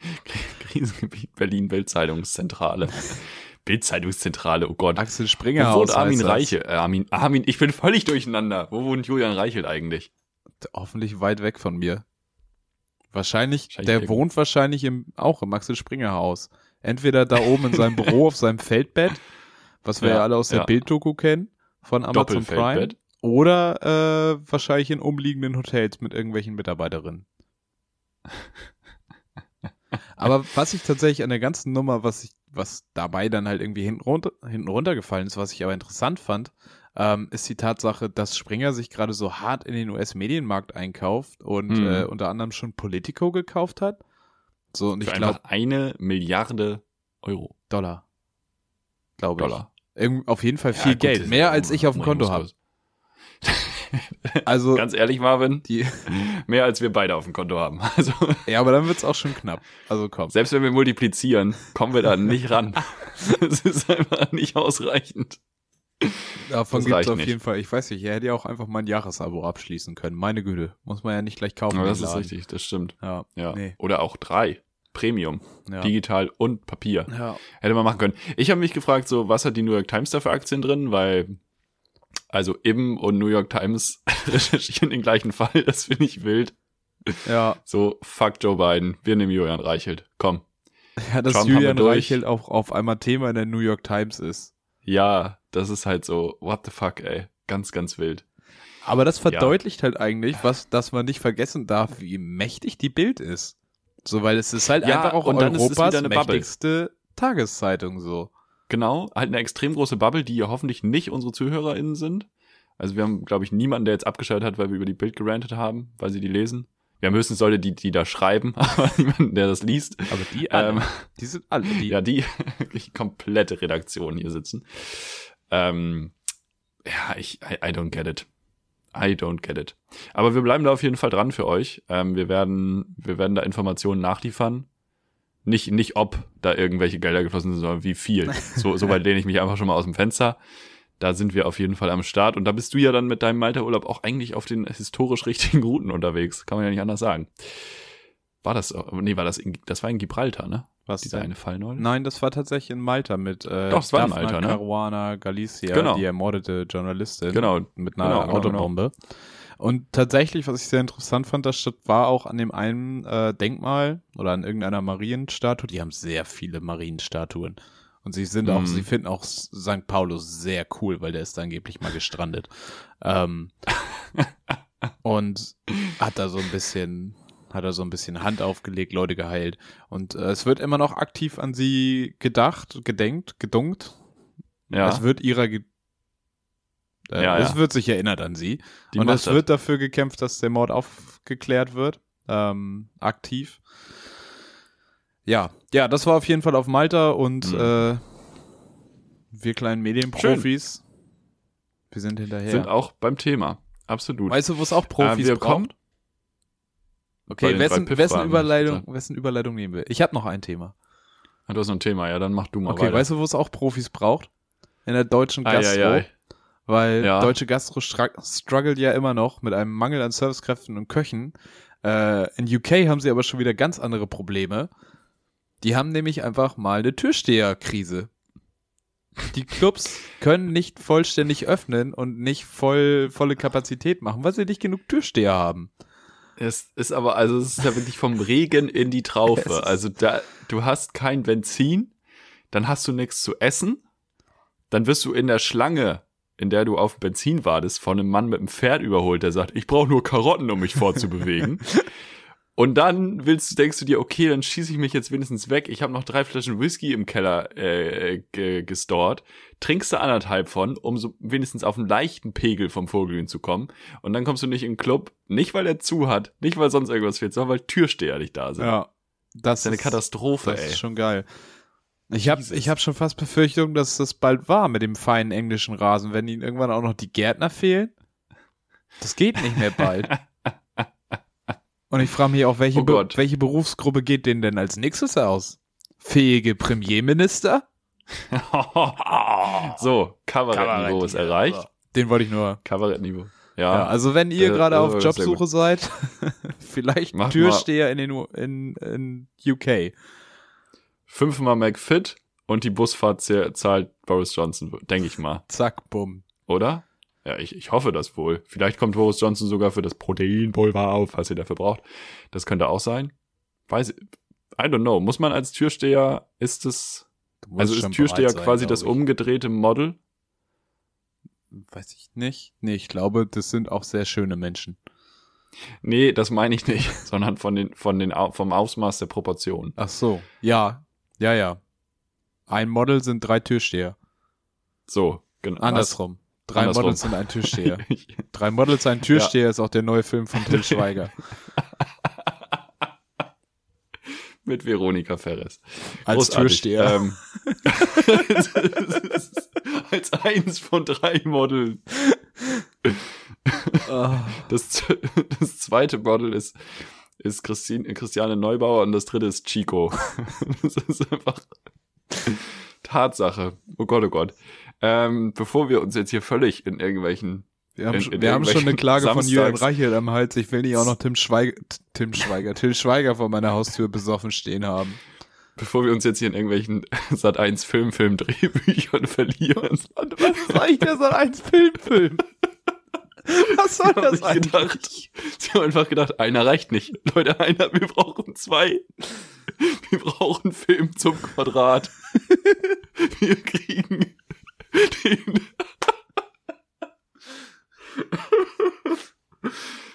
Krisengebiet Berlin, Bildzeitungszentrale. Bildzeitungszentrale, oh Gott. Axel Springer Wo wohnt Armin. Reiche? Äh, Armin, Armin, ich bin völlig durcheinander. Wo wohnt Julian Reichelt eigentlich? Hoffentlich weit weg von mir. Wahrscheinlich, Wahrscheinlich der wohnt wahrscheinlich im, auch im Axel Springer Haus. Entweder da oben in seinem Büro auf seinem Feldbett, was wir ja, Ja, alle aus der ja. Bilddoku kennen, von Amazon Prime. Oder äh, wahrscheinlich in umliegenden Hotels mit irgendwelchen Mitarbeiterinnen. Aber was ich tatsächlich an der ganzen Nummer, was ich, was dabei dann halt irgendwie hinten, runter, hinten runtergefallen ist, was ich aber interessant fand, ähm, ist die Tatsache, dass Springer sich gerade so hart in den US-Medienmarkt einkauft und Hm. äh, unter anderem schon Politico gekauft hat. So, und Für ich glaube, eine Milliarde Euro. Dollar. Glaube ich. Dollar. Auf jeden Fall Ja, viel gut, Geld. Mehr ja als ich auf dem Konto habe. Also, Ganz ehrlich, Marvin, die, mehr als wir beide auf dem Konto haben. Also, ja, aber dann wird's auch schon knapp. Also komm. selbst wenn wir multiplizieren, kommen wir da nicht ran. Es ist einfach nicht ausreichend. Davon gibt's reicht auf nicht. jeden Fall. Ich weiß nicht, er hätte ja auch einfach mal ein Jahresabo abschließen können. Meine Güte. Muss man ja nicht gleich kaufen. Im das ist richtig, das stimmt. Ja. Ja. Nee. Oder auch drei. Premium. Ja. Digital und Papier. ja. Hätte man machen können. Ich habe mich gefragt, so, was hat die New York Times da für Aktien drin? Weil, also Ibm und New York Times recherchieren den gleichen Fall. Das finde ich wild. Ja. So, fuck Joe Biden. Wir nehmen Julian Reichelt. Komm. Ja, dass Trump Julian. Reichelt auch auf einmal Thema in der New York Times ist. Ja, das ist halt so, what the fuck, ey. Ganz, ganz wild. Aber das verdeutlicht halt eigentlich, was, dass man nicht vergessen darf, wie mächtig die Bild ist. So, weil es ist halt Ja, einfach auch und dann ist es Europas wieder eine Bubble. mächtigste Tageszeitung so. Genau, halt eine extrem große Bubble, die ja hoffentlich nicht unsere ZuhörerInnen sind. Also wir haben, glaube ich, niemanden, der jetzt abgeschaltet hat, weil wir über die Bild gerantet haben, weil sie die lesen. Wir haben höchstens Leute, die, die da schreiben, aber niemanden, der das liest. Aber die alle, Ähm, die sind alle, die, ja, die wirklich komplette Redaktion hier sitzen. Ähm, ja, ich, I, I don't get it. I don't get it. Aber wir bleiben da auf jeden Fall dran für euch. Ähm, wir werden, wir werden da Informationen nachliefern. Nicht, nicht ob da irgendwelche Gelder geflossen sind, sondern wie viel. So, so weit lehne ich mich einfach schon mal aus dem Fenster. Da sind wir auf jeden Fall am Start. Und da bist du ja dann mit deinem Malta-Urlaub auch eigentlich auf den historisch richtigen Routen unterwegs. Kann man ja nicht anders sagen. War das, nee, war das in, das war in Gibraltar, ne? was Dieser denn? eine Fall neulich? Nein, das war tatsächlich in Malta mit äh, Doch, es war in Daphne Malta, ne? Caruana Galicia, Genau. die ermordete Journalistin Genau. mit einer Genau, genau, Autobombe. Und tatsächlich, was ich sehr interessant fand, das war auch an dem einen äh, Denkmal oder an irgendeiner Marienstatue. Die haben sehr viele Marienstatuen. Und sie sind auch, Mhm. sie finden auch St. Paulus sehr cool, weil der ist angeblich mal gestrandet. ähm, und hat da so ein bisschen, hat er so ein bisschen Hand aufgelegt, Leute geheilt. Und äh, es wird immer noch aktiv an sie gedacht, gedenkt, gedunkt. Ja, Es wird ihrer ge äh, Ja, es ja. wird sich erinnert an sie. die und es wird dafür gekämpft, dass der Mord aufgeklärt wird. Ähm, aktiv. Ja, ja, das war auf jeden Fall auf Malta und Mhm. äh, wir kleinen Medienprofis, wir sind hinterher. sind auch beim Thema. Absolut. weißt du, wo es auch Profis kommen- Bei Okay, wessen, wessen, Überleitung, wessen Überleitung nehmen wir? Ich habe noch ein Thema. Ah, Du hast noch ein Thema, ja, dann mach du mal Okay, weiter. weißt du, wo es auch Profis braucht? In der deutschen Gastro. ei, ei. Weil Ja. deutsche Gastro strugg- struggelt ja immer noch mit einem Mangel an Servicekräften und Köchen. Äh, in UK haben sie aber schon wieder ganz andere Probleme. Die haben nämlich einfach mal eine Türsteherkrise. Die Clubs können nicht vollständig öffnen und nicht voll, volle Kapazität machen, weil sie nicht genug Türsteher haben. Es ist aber, also es ist ja wirklich vom Regen in die Traufe. Also da, du hast kein Benzin, dann hast du nichts zu essen, dann wirst du in der Schlange, in der du auf Benzin wartest, von einem Mann mit einem Pferd überholt, der sagt, ich brauche nur Karotten, um mich fortzubewegen. Und dann willst du, denkst du dir, okay, dann schieße ich mich jetzt wenigstens weg. Ich habe noch drei Flaschen Whisky im Keller äh, ge gestort. Trinkst du anderthalb von, um so wenigstens auf einen leichten Pegel vom Vorglühen zu kommen. Und dann kommst du nicht in den Club, nicht weil er zu hat, nicht weil sonst irgendwas fehlt, sondern weil Türsteher nicht da sind. Ja. Das, Das ist eine Katastrophe, Das ey. ist schon geil. Ich habe ich hab schon fast Befürchtung, dass das bald war mit dem feinen englischen Rasen, wenn ihnen irgendwann auch noch die Gärtner fehlen. Das geht nicht mehr bald. Und ich frage mich auch, welche, Oh Be welche Berufsgruppe geht denen denn als nächstes aus? Fähige Premierminister? so, Kabarettniveau ist erreicht. Den wollte ich nur. Kabarettniveau. Ja, Ja, also wenn ihr Äh, gerade äh, auf Jobsuche seid, vielleicht Macht Türsteher in, den, U- in, in UK. fünfmal McFit und die Busfahrt zahlt Boris Johnson, denke ich mal. Zack, bumm. Oder? Ja, ich, ich hoffe das wohl. Vielleicht kommt Boris Johnson sogar für das Proteinpulver auf, was ihr dafür braucht. Das könnte auch sein. Weiß, I don't know. Muss man als Türsteher, ist es, also ist Türsteher sein, quasi das ich. umgedrehte Model? Weiß ich nicht. Nee, ich glaube, das sind auch sehr schöne Menschen. Nee, das meine ich nicht, sondern von den, von den, vom Ausmaß der Proportionen. Ach so. Ja. Ja, ja. Ein Model sind drei Türsteher. So, genau. Andersrum. Drei Andersrum. Models sind ein Türsteher. drei Models, ein Türsteher ist auch der neue Film von Till Schweiger. Mit Veronika Ferres. Als Großartig. Türsteher. Ähm, als eins von drei Modeln. Ah. Das, das zweite Model ist, ist Christine, Christiane Neubauer und das dritte ist Chico. Das ist einfach Tatsache. Oh Gott, oh Gott. Ähm, bevor wir uns jetzt hier völlig in irgendwelchen Wir haben, In- schon- in wir haben schon eine Klage von Julian Samstags- Reichelt am Hals. Ich will nicht auch noch Tim Schweiger, Tim Schweiger, Till Schweiger vor meiner Haustür besoffen stehen haben. bevor wir uns jetzt hier in irgendwelchen Sat 1 Filmfilm Drehbüchern verlieren. Was ist eigentlich der Sat 1 Filmfilm? Was soll haben sich gedacht, sie haben einfach gedacht, einer reicht nicht. Leute, einer, wir brauchen zwei. Wir brauchen Film zum Quadrat. Wir kriegen.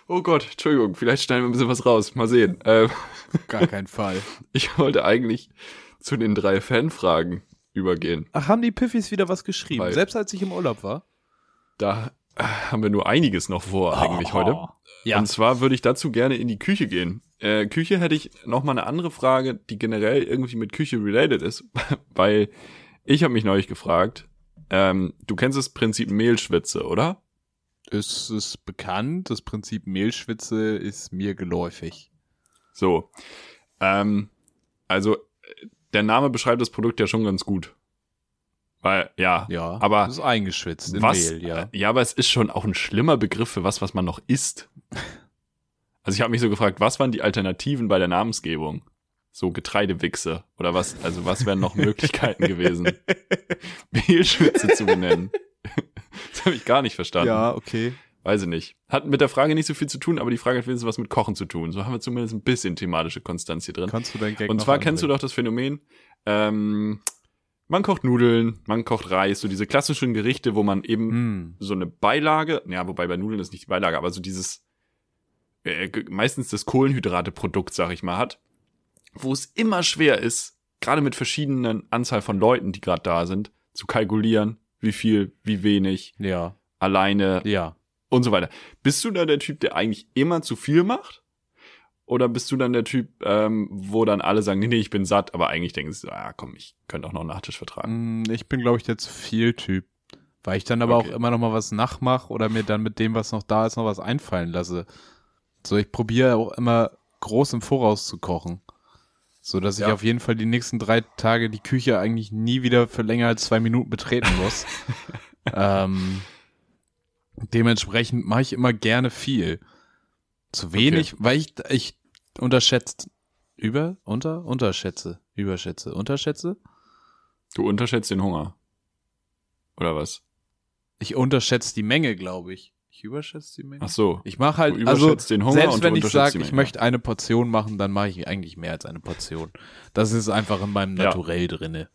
Oh Gott, Entschuldigung, vielleicht schneiden wir ein bisschen was raus. Mal sehen. Ähm, Gar kein Fall. ich wollte eigentlich zu den drei Fanfragen übergehen. Ach, haben die Piffis wieder was geschrieben? Weil- Selbst als ich im Urlaub war? Da äh, haben wir nur einiges noch vor eigentlich Oh. heute. Ja. Und zwar würde ich dazu gerne in die Küche gehen. Äh, Küche hätte ich noch mal eine andere Frage, die generell irgendwie mit Küche related ist, weil ich habe mich neulich gefragt, ähm, du kennst das Prinzip Mehlschwitze, oder? Es ist bekannt, das Prinzip Mehlschwitze ist mir geläufig. So. Ähm, also der Name beschreibt das Produkt ja schon ganz gut. Weil, ja, Ja, aber es ist eingeschwitzt in was, Mehl, ja. ja, aber es ist schon auch ein schlimmer Begriff für was, was man noch isst. Also ich habe mich so gefragt, was waren die Alternativen bei der Namensgebung? So Getreidewichse oder was? Also was wären noch Möglichkeiten gewesen, Mehlschwitze zu benennen? das habe ich gar nicht verstanden. Ja, okay. Weiß ich nicht. Hat mit der Frage nicht so viel zu tun, aber die Frage hat wenigstens was mit Kochen zu tun. So haben wir zumindest ein bisschen thematische Konstanz hier drin. Kannst du dein Gag Und zwar kennst du doch das Phänomen, ähm, man kocht Nudeln, man kocht Reis, so diese klassischen Gerichte, wo man eben Hm. so eine Beilage, ja, wobei bei Nudeln ist nicht die Beilage, aber so dieses, äh, meistens das Kohlenhydrate-Produkt, sag ich mal, hat, wo es immer schwer ist, gerade mit verschiedenen Anzahl von Leuten, die gerade da sind, zu kalkulieren, wie viel, wie wenig, Ja, alleine ja. und so weiter. Bist du da der Typ, der eigentlich immer zu viel macht? Oder bist du dann der Typ, ähm, wo dann alle sagen, nee, nee, ich bin satt, aber eigentlich denken sie, so, ah, komm, ich könnte auch noch einen Nachtisch vertragen. Hm, Ich bin, glaube ich, der zu viel Typ. Weil ich dann aber Okay. auch immer noch mal was nachmache oder mir dann mit dem, was noch da ist, noch was einfallen lasse. So, ich probiere auch immer groß im Voraus zu kochen. So dass ich Ja. auf jeden Fall die nächsten drei Tage die Küche eigentlich nie wieder für länger als zwei Minuten betreten muss. ähm, dementsprechend mache ich immer gerne viel. Zu wenig, weil ich, ich unterschätzt, über, unter, unterschätze, überschätze, unterschätze? Du unterschätzt den Hunger. Oder was? Ich unterschätze die Menge, glaube ich. Ich überschätze die Menge. Ach so. Ich mache halt, also überschätzt den Hunger selbst wenn ich sage, ich möchte eine Portion machen, dann mache ich eigentlich mehr als eine Portion. Das ist einfach in meinem Ja. Naturell drinne.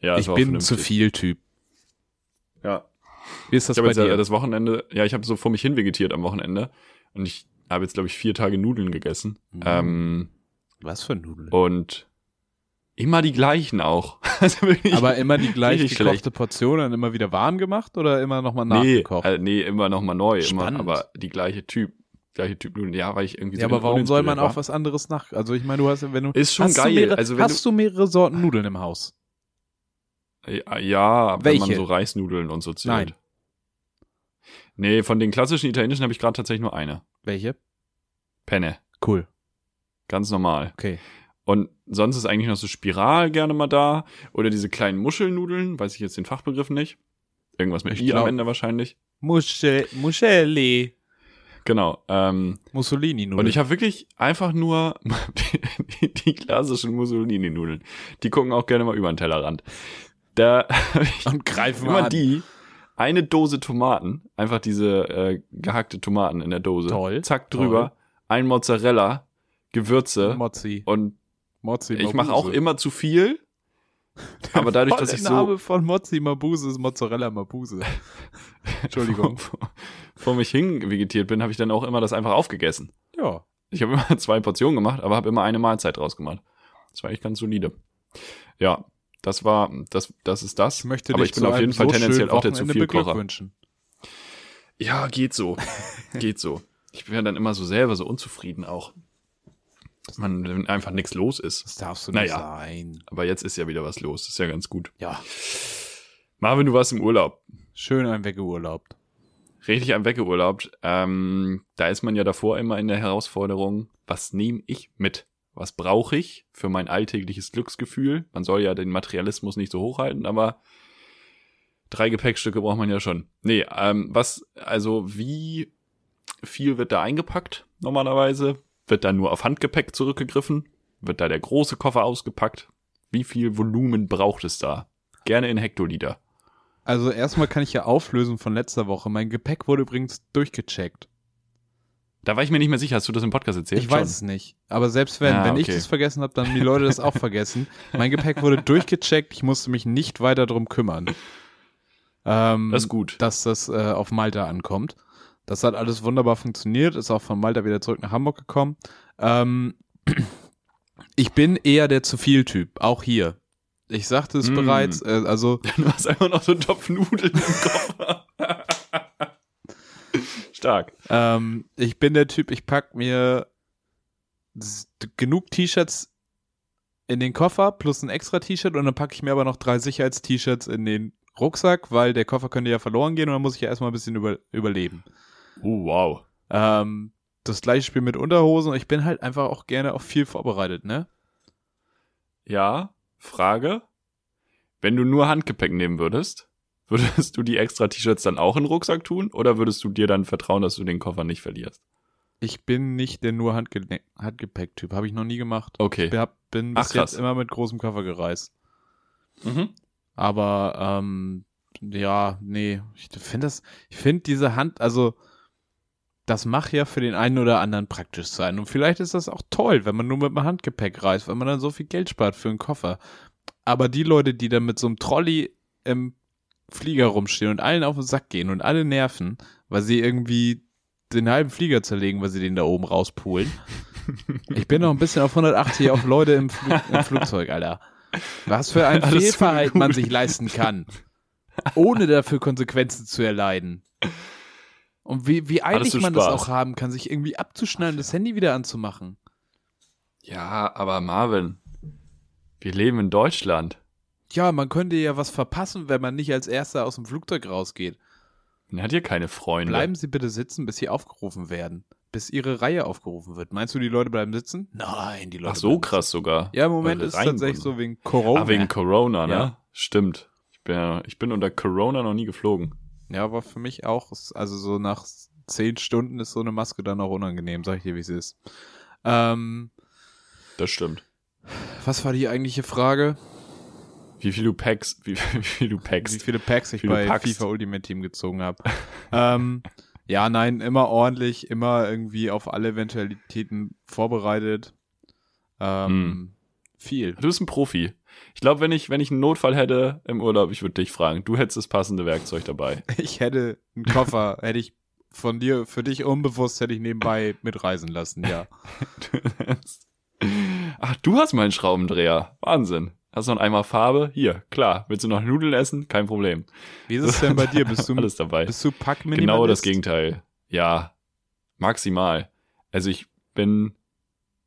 Ja, ich bin zu viel Typ. Ja. Wie ist das Ich bei jetzt dir? das Wochenende, ja, ich habe so vor mich hin vegetiert am Wochenende und ich habe jetzt, glaube ich, vier Tage Nudeln gegessen. Mhm. Ähm, Was für Nudeln? und immer die gleichen auch. Also wirklich, Aber immer die gleich richtig gekochte. Portion dann immer wieder warm gemacht oder immer nochmal nee, nachgekocht? äh, nee, immer noch mal neu, immer, aber die gleiche Typ, gleiche Typ Nudeln. Ja, weil ich irgendwie ja, so aber warum soll man uninspiriert auch was anderes nach? Also ich meine, du hast ja, wenn du Ist schon hast geil. Du mehrere, Also hast du mehrere Sorten Nudeln im Haus? war. Ja, ja wenn man so Reisnudeln und so zählt. Nein. Nee, von den klassischen italienischen habe ich gerade tatsächlich nur eine. Welche? Penne. Cool. Ganz normal. Okay. Und sonst ist eigentlich noch so Spiral gerne mal da. Oder diese kleinen Muschelnudeln, weiß ich jetzt den Fachbegriff nicht. Irgendwas mit Ich I glaub- am Ende wahrscheinlich. Muschel, Muschelli. Genau. Ähm, Mussolini-Nudeln. und ich habe wirklich einfach nur die, die klassischen Mussolini-Nudeln. Die gucken auch gerne mal über den Tellerrand. Da und greifen immer an. die, eine Dose Tomaten, einfach diese äh, gehackte Tomaten in der Dose. Toll, Zack drüber, ein Mozzarella, Gewürze Mozzi. und Mozzi ich mache Mabuse. auch immer zu viel. Aber dadurch, dass ich so Name von Mozzi Mabuse ist Mozzarella Mabuse. Entschuldigung. vor, vor mich hin vegetiert bin, habe ich dann auch immer das einfach aufgegessen. ja. Ich habe immer zwei Portionen gemacht, aber habe immer eine Mahlzeit draus gemacht. Das war echt ganz solide. Ja, das war, das, das ist das. Ich möchte aber ich bin auf jeden Fall so tendenziell auch der zu viel Kocher. beglückwünschen. Ja, geht so. geht so. Ich bin ja dann immer so selber so unzufrieden auch. Dass man wenn einfach nichts los ist. Das darfst du Naja. nicht sein. Aber jetzt ist ja wieder was los. ist ja ganz gut. Ja. Marvin, du warst im Urlaub. Schön ein weggeurlaubt. Richtig am weggeurlaubt. Ähm, da ist man ja davor immer in der Herausforderung, was nehme ich mit? Was brauche ich für mein alltägliches Glücksgefühl? Man soll ja den Materialismus nicht so hochhalten, aber drei Gepäckstücke braucht man ja schon. Nee, ähm, was, also wie viel wird da eingepackt normalerweise? Wird da nur auf Handgepäck zurückgegriffen? Wird da der große Koffer ausgepackt? Wie viel Volumen braucht es da? Gerne in Hektoliter. Also erstmal kann ich ja auflösen von letzter Woche. Mein Gepäck wurde übrigens durchgecheckt. Da war ich mir nicht mehr sicher. Hast du das im Podcast erzählt? Ich weiß es nicht. Aber selbst wenn, Ah, wenn ich okay. das vergessen habe, dann haben die Leute das auch vergessen. Mein Gepäck wurde durchgecheckt. Ich musste mich nicht weiter drum kümmern. Ähm, Das ist gut. Dass das äh, auf Malta ankommt. Das hat alles wunderbar funktioniert. Ist auch von Malta wieder zurück nach Hamburg gekommen. Ähm, ich bin eher der zu viel Typ. Auch hier. Ich sagte es Mm. bereits. Äh, also Du hast einfach noch so einen Topf Nudeln im Koffer. Stark. Ähm, ich bin der Typ, ich pack mir genug T-Shirts in den Koffer plus ein extra T-Shirt und dann packe ich mir aber noch drei Sicherheits-T-Shirts in den Rucksack, weil der Koffer könnte ja verloren gehen und dann muss ich ja erstmal ein bisschen über, überleben. Oh, wow. Ähm, das gleiche Spiel mit Unterhosen ich bin halt einfach auch gerne auf viel vorbereitet, ne? Ja, Frage. Wenn du nur Handgepäck nehmen würdest, würdest du die extra T-Shirts dann auch in den Rucksack tun oder würdest du dir dann vertrauen, dass du den Koffer nicht verlierst? Ich bin nicht der nur Handge Handgepäck-Typ, habe ich noch nie gemacht. Okay. Ich hab, bin Ach, bis krass. jetzt immer mit großem Koffer gereist. Mhm. Aber ähm, ja, nee, ich finde das, ich finde diese Hand, also das mag ja für den einen oder anderen praktisch sein. Und vielleicht ist das auch toll, wenn man nur mit dem Handgepäck reist, weil man dann so viel Geld spart für einen Koffer. Aber die Leute, die dann mit so einem Trolley im Flieger rumstehen und allen auf den Sack gehen und alle nerven, weil sie irgendwie den halben Flieger zerlegen, weil sie den da oben rauspulen. Ich bin noch ein bisschen auf 180 auf Leute im, Flug, im Flugzeug, Alter. Was für ein Fehlverhalten man sich leisten kann, ohne dafür Konsequenzen zu erleiden. Und wie, wie eilig man das Spaß? auch haben kann, sich irgendwie abzuschneiden, das Handy wieder anzumachen. Ja, aber Marvin, wir leben in Deutschland. Ja, man könnte ja was verpassen, wenn man nicht als Erster aus dem Flugzeug rausgeht. Man hat hier keine Freunde. Bleiben Sie bitte sitzen, bis Sie aufgerufen werden. Bis Ihre Reihe aufgerufen wird. Meinst du, die Leute bleiben sitzen? Nein, die Leute Ach so bleiben krass sogar. Ja, im Moment ist es tatsächlich so wegen Corona. Ah, wegen Corona, ne? Ja. Stimmt. Ich bin, ja- ich bin unter Corona noch nie geflogen. Ja, aber für mich auch. Also so nach zehn Stunden ist so eine Maske dann auch unangenehm, sag ich dir, wie es ist. Ähm, Das stimmt. was war die eigentliche Frage? Wie viel du packst, wie, wie viel du Wie packst. viele Packs ich Wie bei packst. FIFA Ultimate Team gezogen habe. ähm, ja, nein, immer ordentlich, immer irgendwie auf alle Eventualitäten vorbereitet. Ähm, Hm. Viel. Du bist ein Profi. Ich glaube, wenn ich, wenn ich einen Notfall hätte im Urlaub, ich würde dich fragen. Du hättest das passende Werkzeug dabei. Ich hätte einen Koffer, hätte ich von dir, für dich unbewusst, hätte ich nebenbei mitreisen lassen, ja. Ach, du hast meinen Schraubendreher. Wahnsinn. Hast noch einen Eimer Farbe? Hier, klar. Willst du noch Nudeln essen? Kein Problem. Wie ist es denn bei dir? Bist du, Alles dabei. bist du Packminimalist? Genau das Gegenteil. Ja, maximal. Also ich bin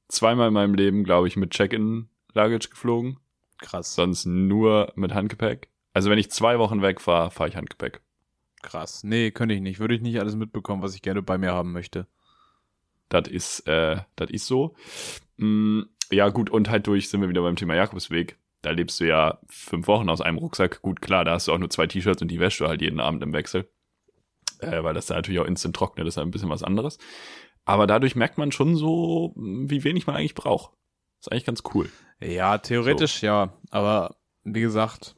zweimal in meinem Leben, glaube ich, mit Check-in-Luggage geflogen. Krass, Sonst nur mit Handgepäck. Also wenn ich zwei Wochen weg fahre, fahre ich Handgepäck. krass. Nee, könnte ich nicht. Würde ich nicht alles mitbekommen, was ich gerne bei mir haben möchte. Das ist, äh, das ist so. Mm, ja, gut, und halt durch sind wir wieder beim Thema Jakobsweg. Da lebst du ja fünf Wochen aus einem Rucksack. Gut, klar, da hast du auch nur zwei T-Shirts und die wäschst du halt jeden Abend im Wechsel. Äh, weil das da natürlich auch instant trocknet, das ist halt ein bisschen was anderes. Aber dadurch merkt man schon so, wie wenig man eigentlich braucht. Ist eigentlich ganz cool. Ja, theoretisch ja. Aber wie gesagt,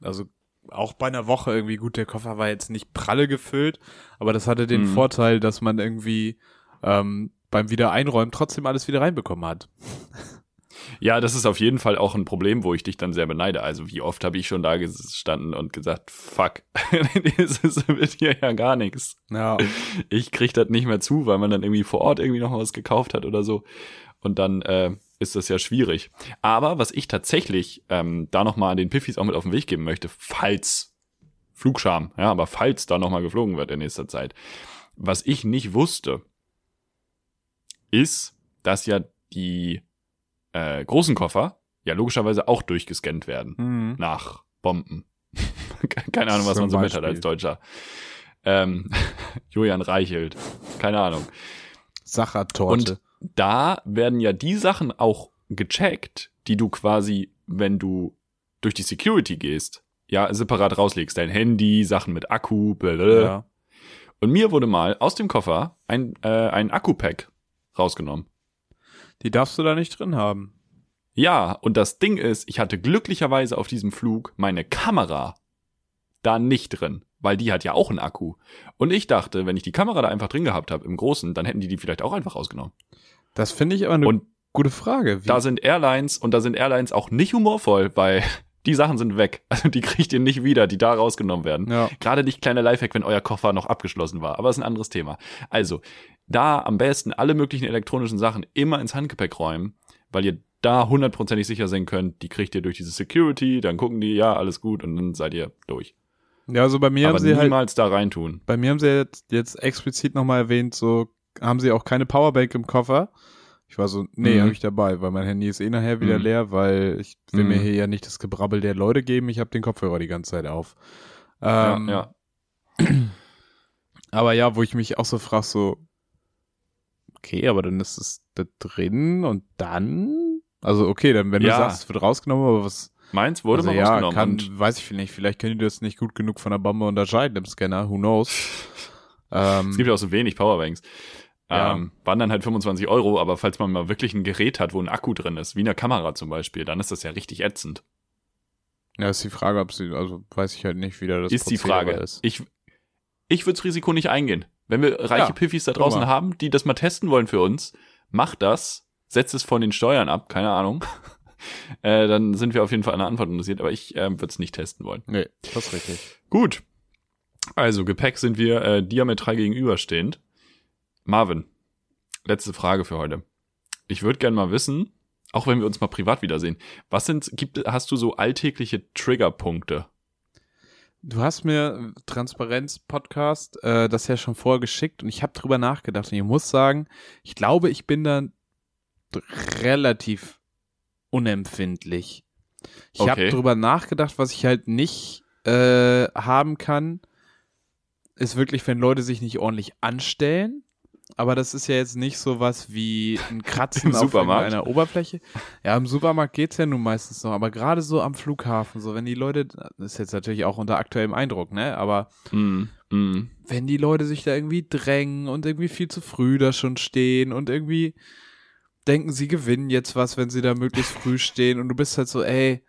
also auch bei einer Woche irgendwie gut, der Koffer war jetzt nicht pralle gefüllt, aber das hatte den Mhm. Vorteil, dass man irgendwie ähm, beim Wiedereinräumen trotzdem alles wieder reinbekommen hat. Ja, das ist auf jeden Fall auch ein Problem, wo ich dich dann sehr beneide. Also wie oft habe ich schon da gestanden und gesagt, fuck, das ist- wird hier ja gar nichts. Ja. ich krieg das nicht mehr zu, weil man dann irgendwie vor Ort irgendwie noch was gekauft hat oder so. Und dann äh, ist das ja schwierig. Aber was ich tatsächlich ähm, da noch mal an den Piffis auch mit auf den Weg geben möchte, falls Flugscham, ja, aber falls da noch mal geflogen wird in nächster Zeit, was ich nicht wusste, ist, dass ja die äh, großen Koffer ja logischerweise auch durchgescannt werden Mhm. nach Bomben. Keine Ahnung, was Zum man so mit hat Beispiel. als Deutscher. Ähm, Julian Reichelt. Keine Ahnung. Sachertorte. Da werden ja die Sachen auch gecheckt, die du quasi, wenn du durch die Security gehst, ja separat rauslegst. Dein Handy, Sachen mit Akku, blablabla. Ja. Und mir wurde mal aus dem Koffer ein, äh, ein Akku-Pack rausgenommen. Die darfst du da nicht drin haben. Ja, und das Ding ist, ich hatte glücklicherweise auf diesem Flug meine Kamera da nicht drin, weil die hat ja auch einen Akku. Und ich dachte, wenn ich die Kamera da einfach drin gehabt habe, im Großen, dann hätten die die vielleicht auch einfach rausgenommen. Das finde ich aber eine Und gute Frage. Wie, da sind Airlines und da sind Airlines auch nicht humorvoll, weil die Sachen sind weg. Also die kriegt ihr nicht wieder, die da rausgenommen werden. ja. Gerade nicht kleiner Lifehack, wenn euer Koffer noch abgeschlossen war. Aber das ist ein anderes Thema. Also, da am besten alle möglichen elektronischen Sachen immer ins Handgepäck räumen, weil ihr da hundertprozentig sicher sein könnt, die kriegt ihr durch diese Security, dann gucken die, ja, alles gut und dann seid ihr durch. ja, also bei mir Aber haben sie halt, niemals da reintun. bei mir haben sie jetzt, jetzt explizit nochmal erwähnt, so haben sie auch keine Powerbank im Koffer. Ich war so, nee, Mhm. habe ich dabei, weil mein Handy ist eh nachher wieder Mhm. leer, weil ich will mir Mhm. hier ja nicht das Gebrabbel der Leute geben, ich habe den Kopfhörer die ganze Zeit auf. Ähm, ja, ja. Aber ja, wo ich mich auch so frage, so, okay, aber dann ist es da drin und dann? Also okay, dann wenn Ja. du sagst, es wird rausgenommen, aber was Meins wurde also, mal ja, rausgenommen. kann, weiß ich nicht, vielleicht können die das nicht gut genug von der Bombe unterscheiden im Scanner, who knows. Ähm, es gibt ja auch so wenig Powerbanks. Ja. Ähm, waren dann halt 25 Euro, aber falls man mal wirklich ein Gerät hat, wo ein Akku drin ist, wie eine Kamera zum Beispiel, dann ist das ja richtig ätzend. ja, ist die Frage, ob sie, also weiß ich halt nicht, wie da das ist die Prozedere Frage. ist. Ich, ich würde das Risiko nicht eingehen. Wenn wir reiche Ja, Piffis da draußen haben, die das mal testen wollen für uns, macht das, setzt es von den Steuern ab, keine Ahnung. äh, dann sind wir auf jeden Fall an der Antwort interessiert, aber ich äh, würde es nicht testen wollen. Nee, das ist richtig. Gut. Also, Gepäck sind wir äh, diametral gegenüberstehend. Marvin, letzte Frage für heute. Ich würde gerne mal wissen, auch wenn wir uns mal privat wiedersehen, was sind, gibt, hast du so alltägliche Triggerpunkte? Du hast mir Transparenz-Podcast äh, das ja schon vorher geschickt und ich habe drüber nachgedacht und ich muss sagen, ich glaube, ich bin da relativ unempfindlich. Ich habe Okay. drüber nachgedacht, was ich halt nicht äh, haben kann, ist wirklich, wenn Leute sich nicht ordentlich anstellen. Aber das ist ja jetzt nicht so was wie ein Kratzen auf einer Oberfläche. Ja, im Supermarkt geht's ja nun meistens noch, aber gerade so am Flughafen, so wenn die Leute, das ist jetzt natürlich auch unter aktuellem Eindruck, ne? Aber Mm, mm. wenn die Leute sich da irgendwie drängen und irgendwie viel zu früh da schon stehen und irgendwie denken, sie gewinnen jetzt was, wenn sie da möglichst früh stehen und du bist halt so, ey,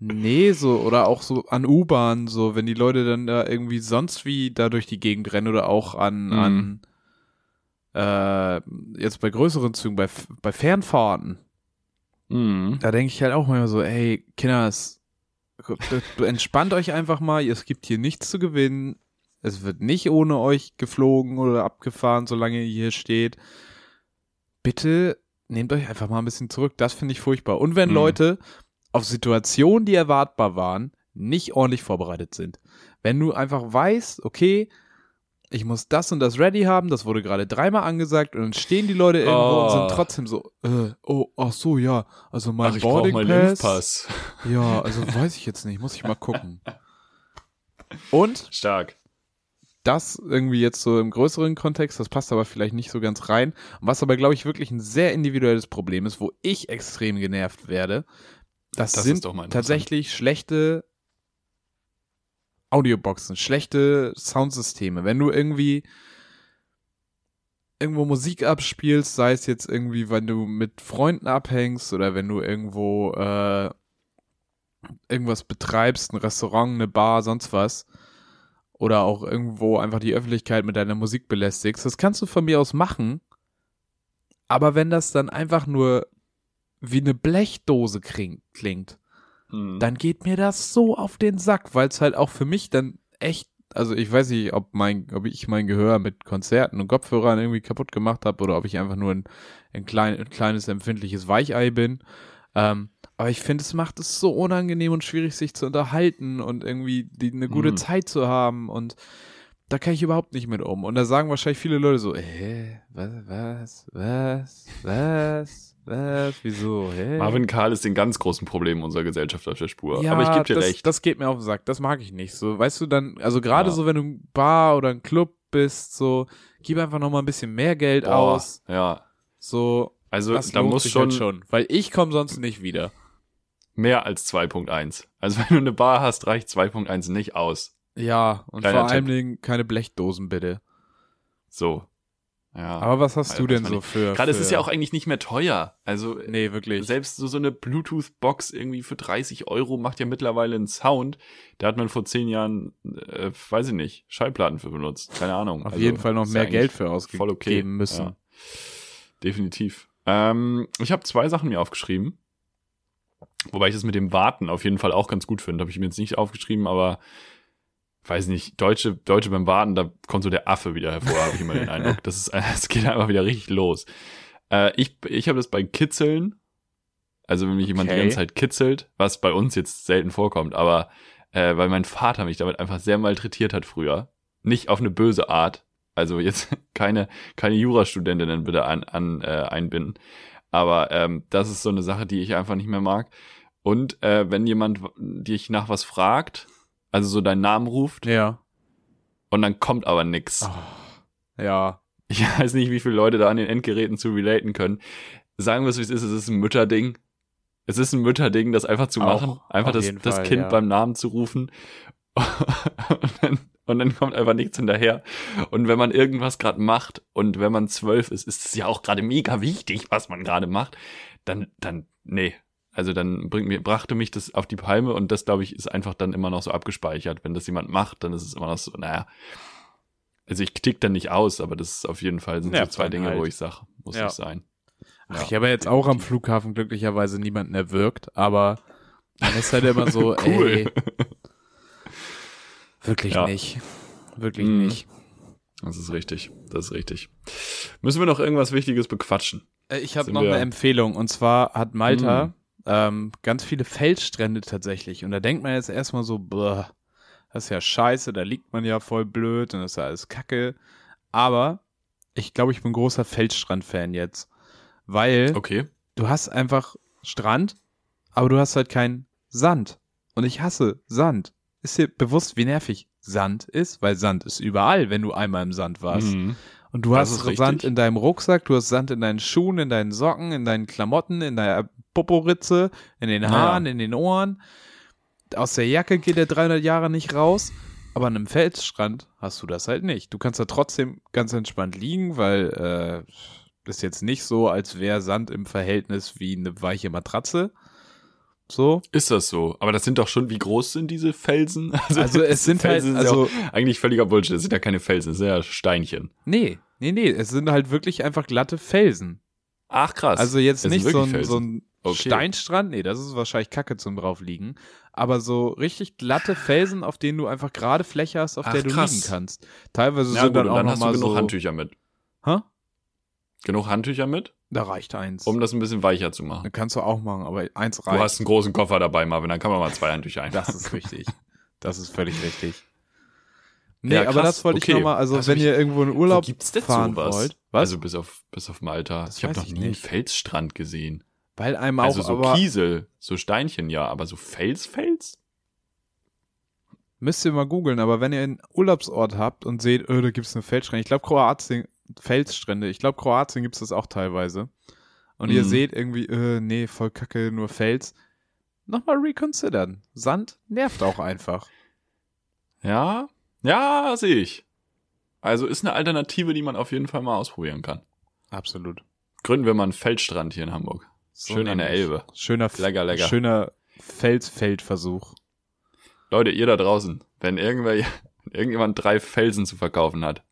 nee, so, oder auch so an U-Bahn, so, wenn die Leute dann da irgendwie sonst wie da durch die Gegend rennen oder auch an, Mhm. an, äh, jetzt bei größeren Zügen, bei, bei Fernfahrten, Mm. da denke ich halt auch manchmal so, ey, Kinders, du entspannt euch einfach mal, es gibt hier nichts zu gewinnen, es wird nicht ohne euch geflogen oder abgefahren, solange ihr hier steht. Bitte nehmt euch einfach mal ein bisschen zurück, das finde ich furchtbar. Und wenn Mhm. Leute auf Situationen, die erwartbar waren, nicht ordentlich vorbereitet sind. Wenn du einfach weißt, okay, ich muss das und das ready haben, das wurde gerade dreimal angesagt und dann stehen die Leute irgendwo und Oh. sind trotzdem so, äh, oh, ach so, ja, also mein Ach, ich Boarding meinen Pass, Impfpass. ja, also weiß ich jetzt nicht, muss ich mal gucken. Und Stark. das irgendwie jetzt so im größeren Kontext, das passt aber vielleicht nicht so ganz rein. Was aber, glaube ich, wirklich ein sehr individuelles Problem ist, wo ich extrem genervt werde, das, Das ist sind doch mal interessant. tatsächlich schlechte Audioboxen, schlechte Soundsysteme. Wenn du irgendwie irgendwo Musik abspielst, sei es jetzt irgendwie, wenn du mit Freunden abhängst oder wenn du irgendwo äh, irgendwas betreibst, ein Restaurant, eine Bar, sonst was, oder auch irgendwo einfach die Öffentlichkeit mit deiner Musik belästigst, das kannst du von mir aus machen. Aber wenn das dann einfach nur wie eine Blechdose kling- klingt, Mm. dann geht mir das so auf den Sack, weil es halt auch für mich dann echt, also ich weiß nicht, ob mein, ob ich mein Gehör mit Konzerten und Kopfhörern irgendwie kaputt gemacht habe oder ob ich einfach nur ein, ein, klein, ein kleines empfindliches Weichei bin. Ähm, aber ich finde, es macht es so unangenehm und schwierig, sich zu unterhalten und irgendwie die, eine gute Mhm. Zeit zu haben und da kann ich überhaupt nicht mit um. Und da sagen wahrscheinlich viele Leute so, hä, was, was, was, was, was, wieso, hä? Marvin Karl ist den ganz großen Problem unserer Gesellschaft auf der Spur. Ja, Aber ich gebe dir das, recht. Das geht mir auf den Sack. Das mag ich nicht. So, weißt du, dann, also gerade Ja. so, wenn du ein Bar oder ein Club bist, so, gib einfach noch mal ein bisschen mehr Geld Boah, aus. Ja. So, Also da muss schon, halt schon. Weil ich komme sonst nicht wieder. mehr als 2.1. Also wenn du eine Bar hast, reicht 2.1 nicht aus. Ja, und Kleiner vor allen Tipp. Dingen keine Blechdosen, bitte. So. Ja. Aber was hast weiß du denn so für. Gerade es für, ist ja auch eigentlich nicht mehr teuer. Also Nee, wirklich. selbst so, so eine Bluetooth-Box irgendwie für 30 Euro macht ja mittlerweile einen Sound. Da hat man vor zehn Jahren, äh, weiß ich nicht, Schallplatten für benutzt. Keine Ahnung. Auf Also, jeden Fall noch mehr Geld für voll ausgegeben okay. müssen. Ja. Definitiv. Ähm, ich habe zwei Sachen mir aufgeschrieben. Wobei ich das mit dem Warten auf jeden Fall auch ganz gut finde. Habe ich mir jetzt nicht aufgeschrieben, aber weiß nicht, Deutsche, Deutsche beim Warten, da kommt so der Affe wieder hervor, habe ich immer den Eindruck. Das ist, es geht einfach wieder richtig los. Äh, ich ich habe das bei Kitzeln, also wenn mich jemand die Okay. ganze Zeit kitzelt, was bei uns jetzt selten vorkommt, aber äh, weil mein Vater mich damit einfach sehr malträtiert hat früher. Nicht auf eine böse Art. Also jetzt keine, keine Jurastudentinnen bitte an, an äh, einbinden. Aber ähm, das ist so eine Sache, die ich einfach nicht mehr mag. Und äh, wenn jemand dich nach was fragt, also so deinen Namen ruft Ja. und dann kommt aber nix. Oh, ja. Ich weiß nicht, wie viele Leute da an den Endgeräten zu relaten können. Sagen wir es, wie es ist, es ist ein Mütterding. Es ist ein Mütterding, das einfach zu Auch, machen. Einfach das, jeden das Fall, Kind ja. beim Namen zu rufen. und, dann, und dann kommt einfach nichts hinterher. Und wenn man irgendwas gerade macht und wenn man zwölf ist, ist es ja auch gerade mega wichtig, was man gerade macht. Dann, dann, nee. Also dann bringt mir, brachte mich das auf die Palme und das, glaube ich, ist einfach dann immer noch so abgespeichert. Wenn das jemand macht, dann ist es immer noch so, naja. Also ich tick dann nicht aus, aber das ist auf jeden Fall sind so Nervt zwei dann Dinge, halt. wo ich sage, muss Ja. nicht sein. Ach, Ja, ich habe jetzt auch am. Flughafen glücklicherweise niemanden erwürgt, aber man ist halt immer so, Cool. ey, wirklich Ja. nicht. Wirklich Mhm. nicht. Das ist richtig. Das ist richtig. Müssen wir noch irgendwas Wichtiges bequatschen? Äh, Ich habe noch wir- eine Empfehlung und zwar hat Malta Mm. Ähm, ganz viele Felsstrände tatsächlich und da denkt man jetzt erstmal so, boah, das ist ja scheiße, da liegt man ja voll blöd und das ist ja alles kacke. Aber ich glaube, ich bin großer Felsstrand-Fan jetzt, weil Okay. du hast einfach Strand, aber du hast halt keinen Sand. Und ich hasse Sand. Ist dir bewusst, wie nervig Sand ist? Weil Sand ist überall, wenn du einmal im Sand warst. Mhm. Und du Das hast ist richtig. Sand in deinem Rucksack, du hast Sand in deinen Schuhen, in deinen Socken, in deinen Klamotten, in deiner Poporitze, in den Ja. Haaren, in den Ohren. Aus der Jacke geht der 300 Jahre nicht raus. Aber an einem Felsstrand hast du das halt nicht. Du kannst da trotzdem ganz entspannt liegen, weil äh, ist jetzt nicht so, als wäre Sand im Verhältnis wie eine weiche Matratze. So. Ist das so? Aber das sind doch schon, wie groß sind diese Felsen? Also es sind halt, Felsen ja also auch eigentlich völliger Bullshit. Das sind ja keine Felsen, das sind ja Steinchen. nee, nee, nee, es sind halt wirklich einfach glatte Felsen. Ach krass. Also jetzt sind nicht so ein, so ein Okay. Steinstrand, nee, das ist wahrscheinlich Kacke zum draufliegen. Aber so richtig glatte Felsen, auf denen du einfach gerade Fläche hast, auf Ach, der du krass. liegen kannst. Teilweise ja, sind gut, dann auch dann noch hast du mal genug so, Handtücher mit. Hä? Genug Handtücher mit, Da reicht eins. um das ein bisschen weicher zu machen. Kannst du auch machen, aber eins Du reicht. hast einen großen Koffer dabei, Marvin, dann kann man mal zwei Handtücher ein. das ist richtig. Das ist völlig richtig. Nee, Ja, aber das wollte okay. ich nochmal, also Also wenn ihr irgendwo in Urlaub gibt's denn fahren sowas? wollt. Was? Also bis auf, bis auf Malta. Das ich habe noch nie einen. Felsstrand gesehen. Weil einem auch Also so Kiesel, so Steinchen ja, aber so Fels, Fels? Müsst ihr mal googeln, aber wenn ihr einen Urlaubsort habt und seht, öh, da gibt's eine Felsstrände, ich glaube Kroatien, Felsstrände, ich glaube Kroatien gibt's das auch teilweise. Und ihr Mhm. seht irgendwie, äh, nee, voll kacke, nur Fels. Nochmal reconsidern. Sand nervt auch einfach. Ja, ja, sehe ich. Also ist eine Alternative, die man auf jeden Fall mal ausprobieren kann. Absolut. Gründen wir mal einen Feldstrand hier in Hamburg. So Schön an der. Elbe. Schöner, Lecker, lecker. schöner Felsfeldversuch. Leute, ihr da draußen, wenn irgendwer, irgendjemand drei Felsen zu verkaufen hat,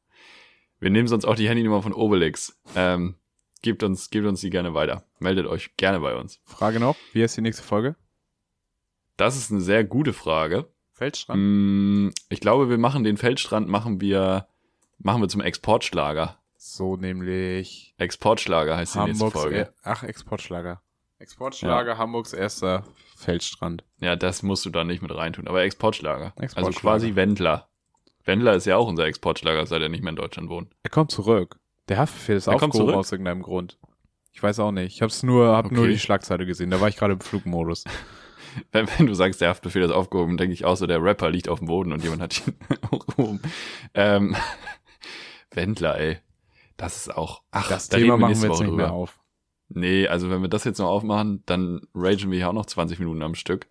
wir nehmen sonst auch die Handynummer von Obelix. Ähm, gebt uns, gebt uns die gerne weiter. Meldet euch gerne bei uns. Frage noch, wie heißt die nächste Folge? Das ist eine sehr gute Frage. Feldstrand? Mm, Ich glaube, wir machen den Feldstrand, machen wir, machen wir zum Exportschlager. So nämlich Exportschlager heißt die nächste Hamburgs, Folge. er- ach, Exportschlager. Exportschlager, Hamburgs erster Feldstrand. Ja, das musst du da nicht mit reintun. Aber Exportschlager. Also Exportschlager. quasi Wendler. Wendler ist ja auch unser Exportschlager, seit er nicht mehr in Deutschland wohnt. Er kommt zurück. Der Haftbefehl ist Er kommt aufgehoben zurück? aus irgendeinem Grund. Ich weiß auch nicht. Ich hab's nur, hab nur Okay. die Schlagzeile gesehen. Da war ich gerade im Flugmodus. Wenn, wenn du sagst, der Haftbefehl ist aufgehoben, denke ich auch so, der Rapper liegt auf dem Boden und jemand hat ihn hochgehoben. Ähm, Wendler, ey. Das ist auch. Ach, Das da Thema machen wir jetzt nicht mehr drüber. auf. Nee, also wenn wir das jetzt noch aufmachen, dann ragen wir hier auch noch 20 Minuten am Stück,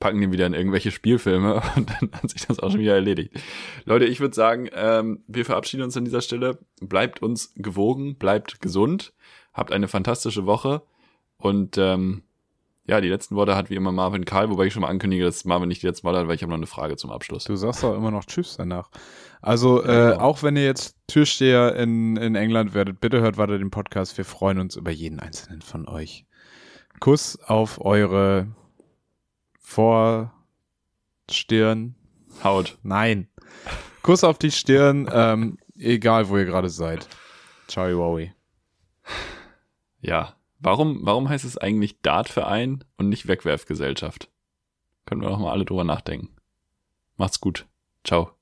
packen den wieder in irgendwelche Spielfilme und dann hat sich das auch schon wieder erledigt. Leute, ich würde sagen, ähm, wir verabschieden uns an dieser Stelle. Bleibt uns gewogen, bleibt gesund, habt eine fantastische Woche und ähm, ja, die letzten Worte hat wie immer Marvin Karl, wobei ich schon mal ankündige, dass Marvin nicht die letzten Worte hat, weil ich habe noch eine Frage zum Abschluss. Du sagst doch immer noch Tschüss danach. Also, äh, genau. auch wenn ihr jetzt Türsteher in, in England werdet, bitte hört weiter den Podcast. Wir freuen uns über jeden einzelnen von euch. Kuss auf eure Vorstirn. Haut. Nein. Kuss auf die Stirn, ähm, egal wo ihr gerade seid. Ciao, Wowie. Ja. Warum, warum heißt es eigentlich Dartverein und nicht Wegwerfgesellschaft? Können wir doch mal alle drüber nachdenken. Macht's gut. Ciao.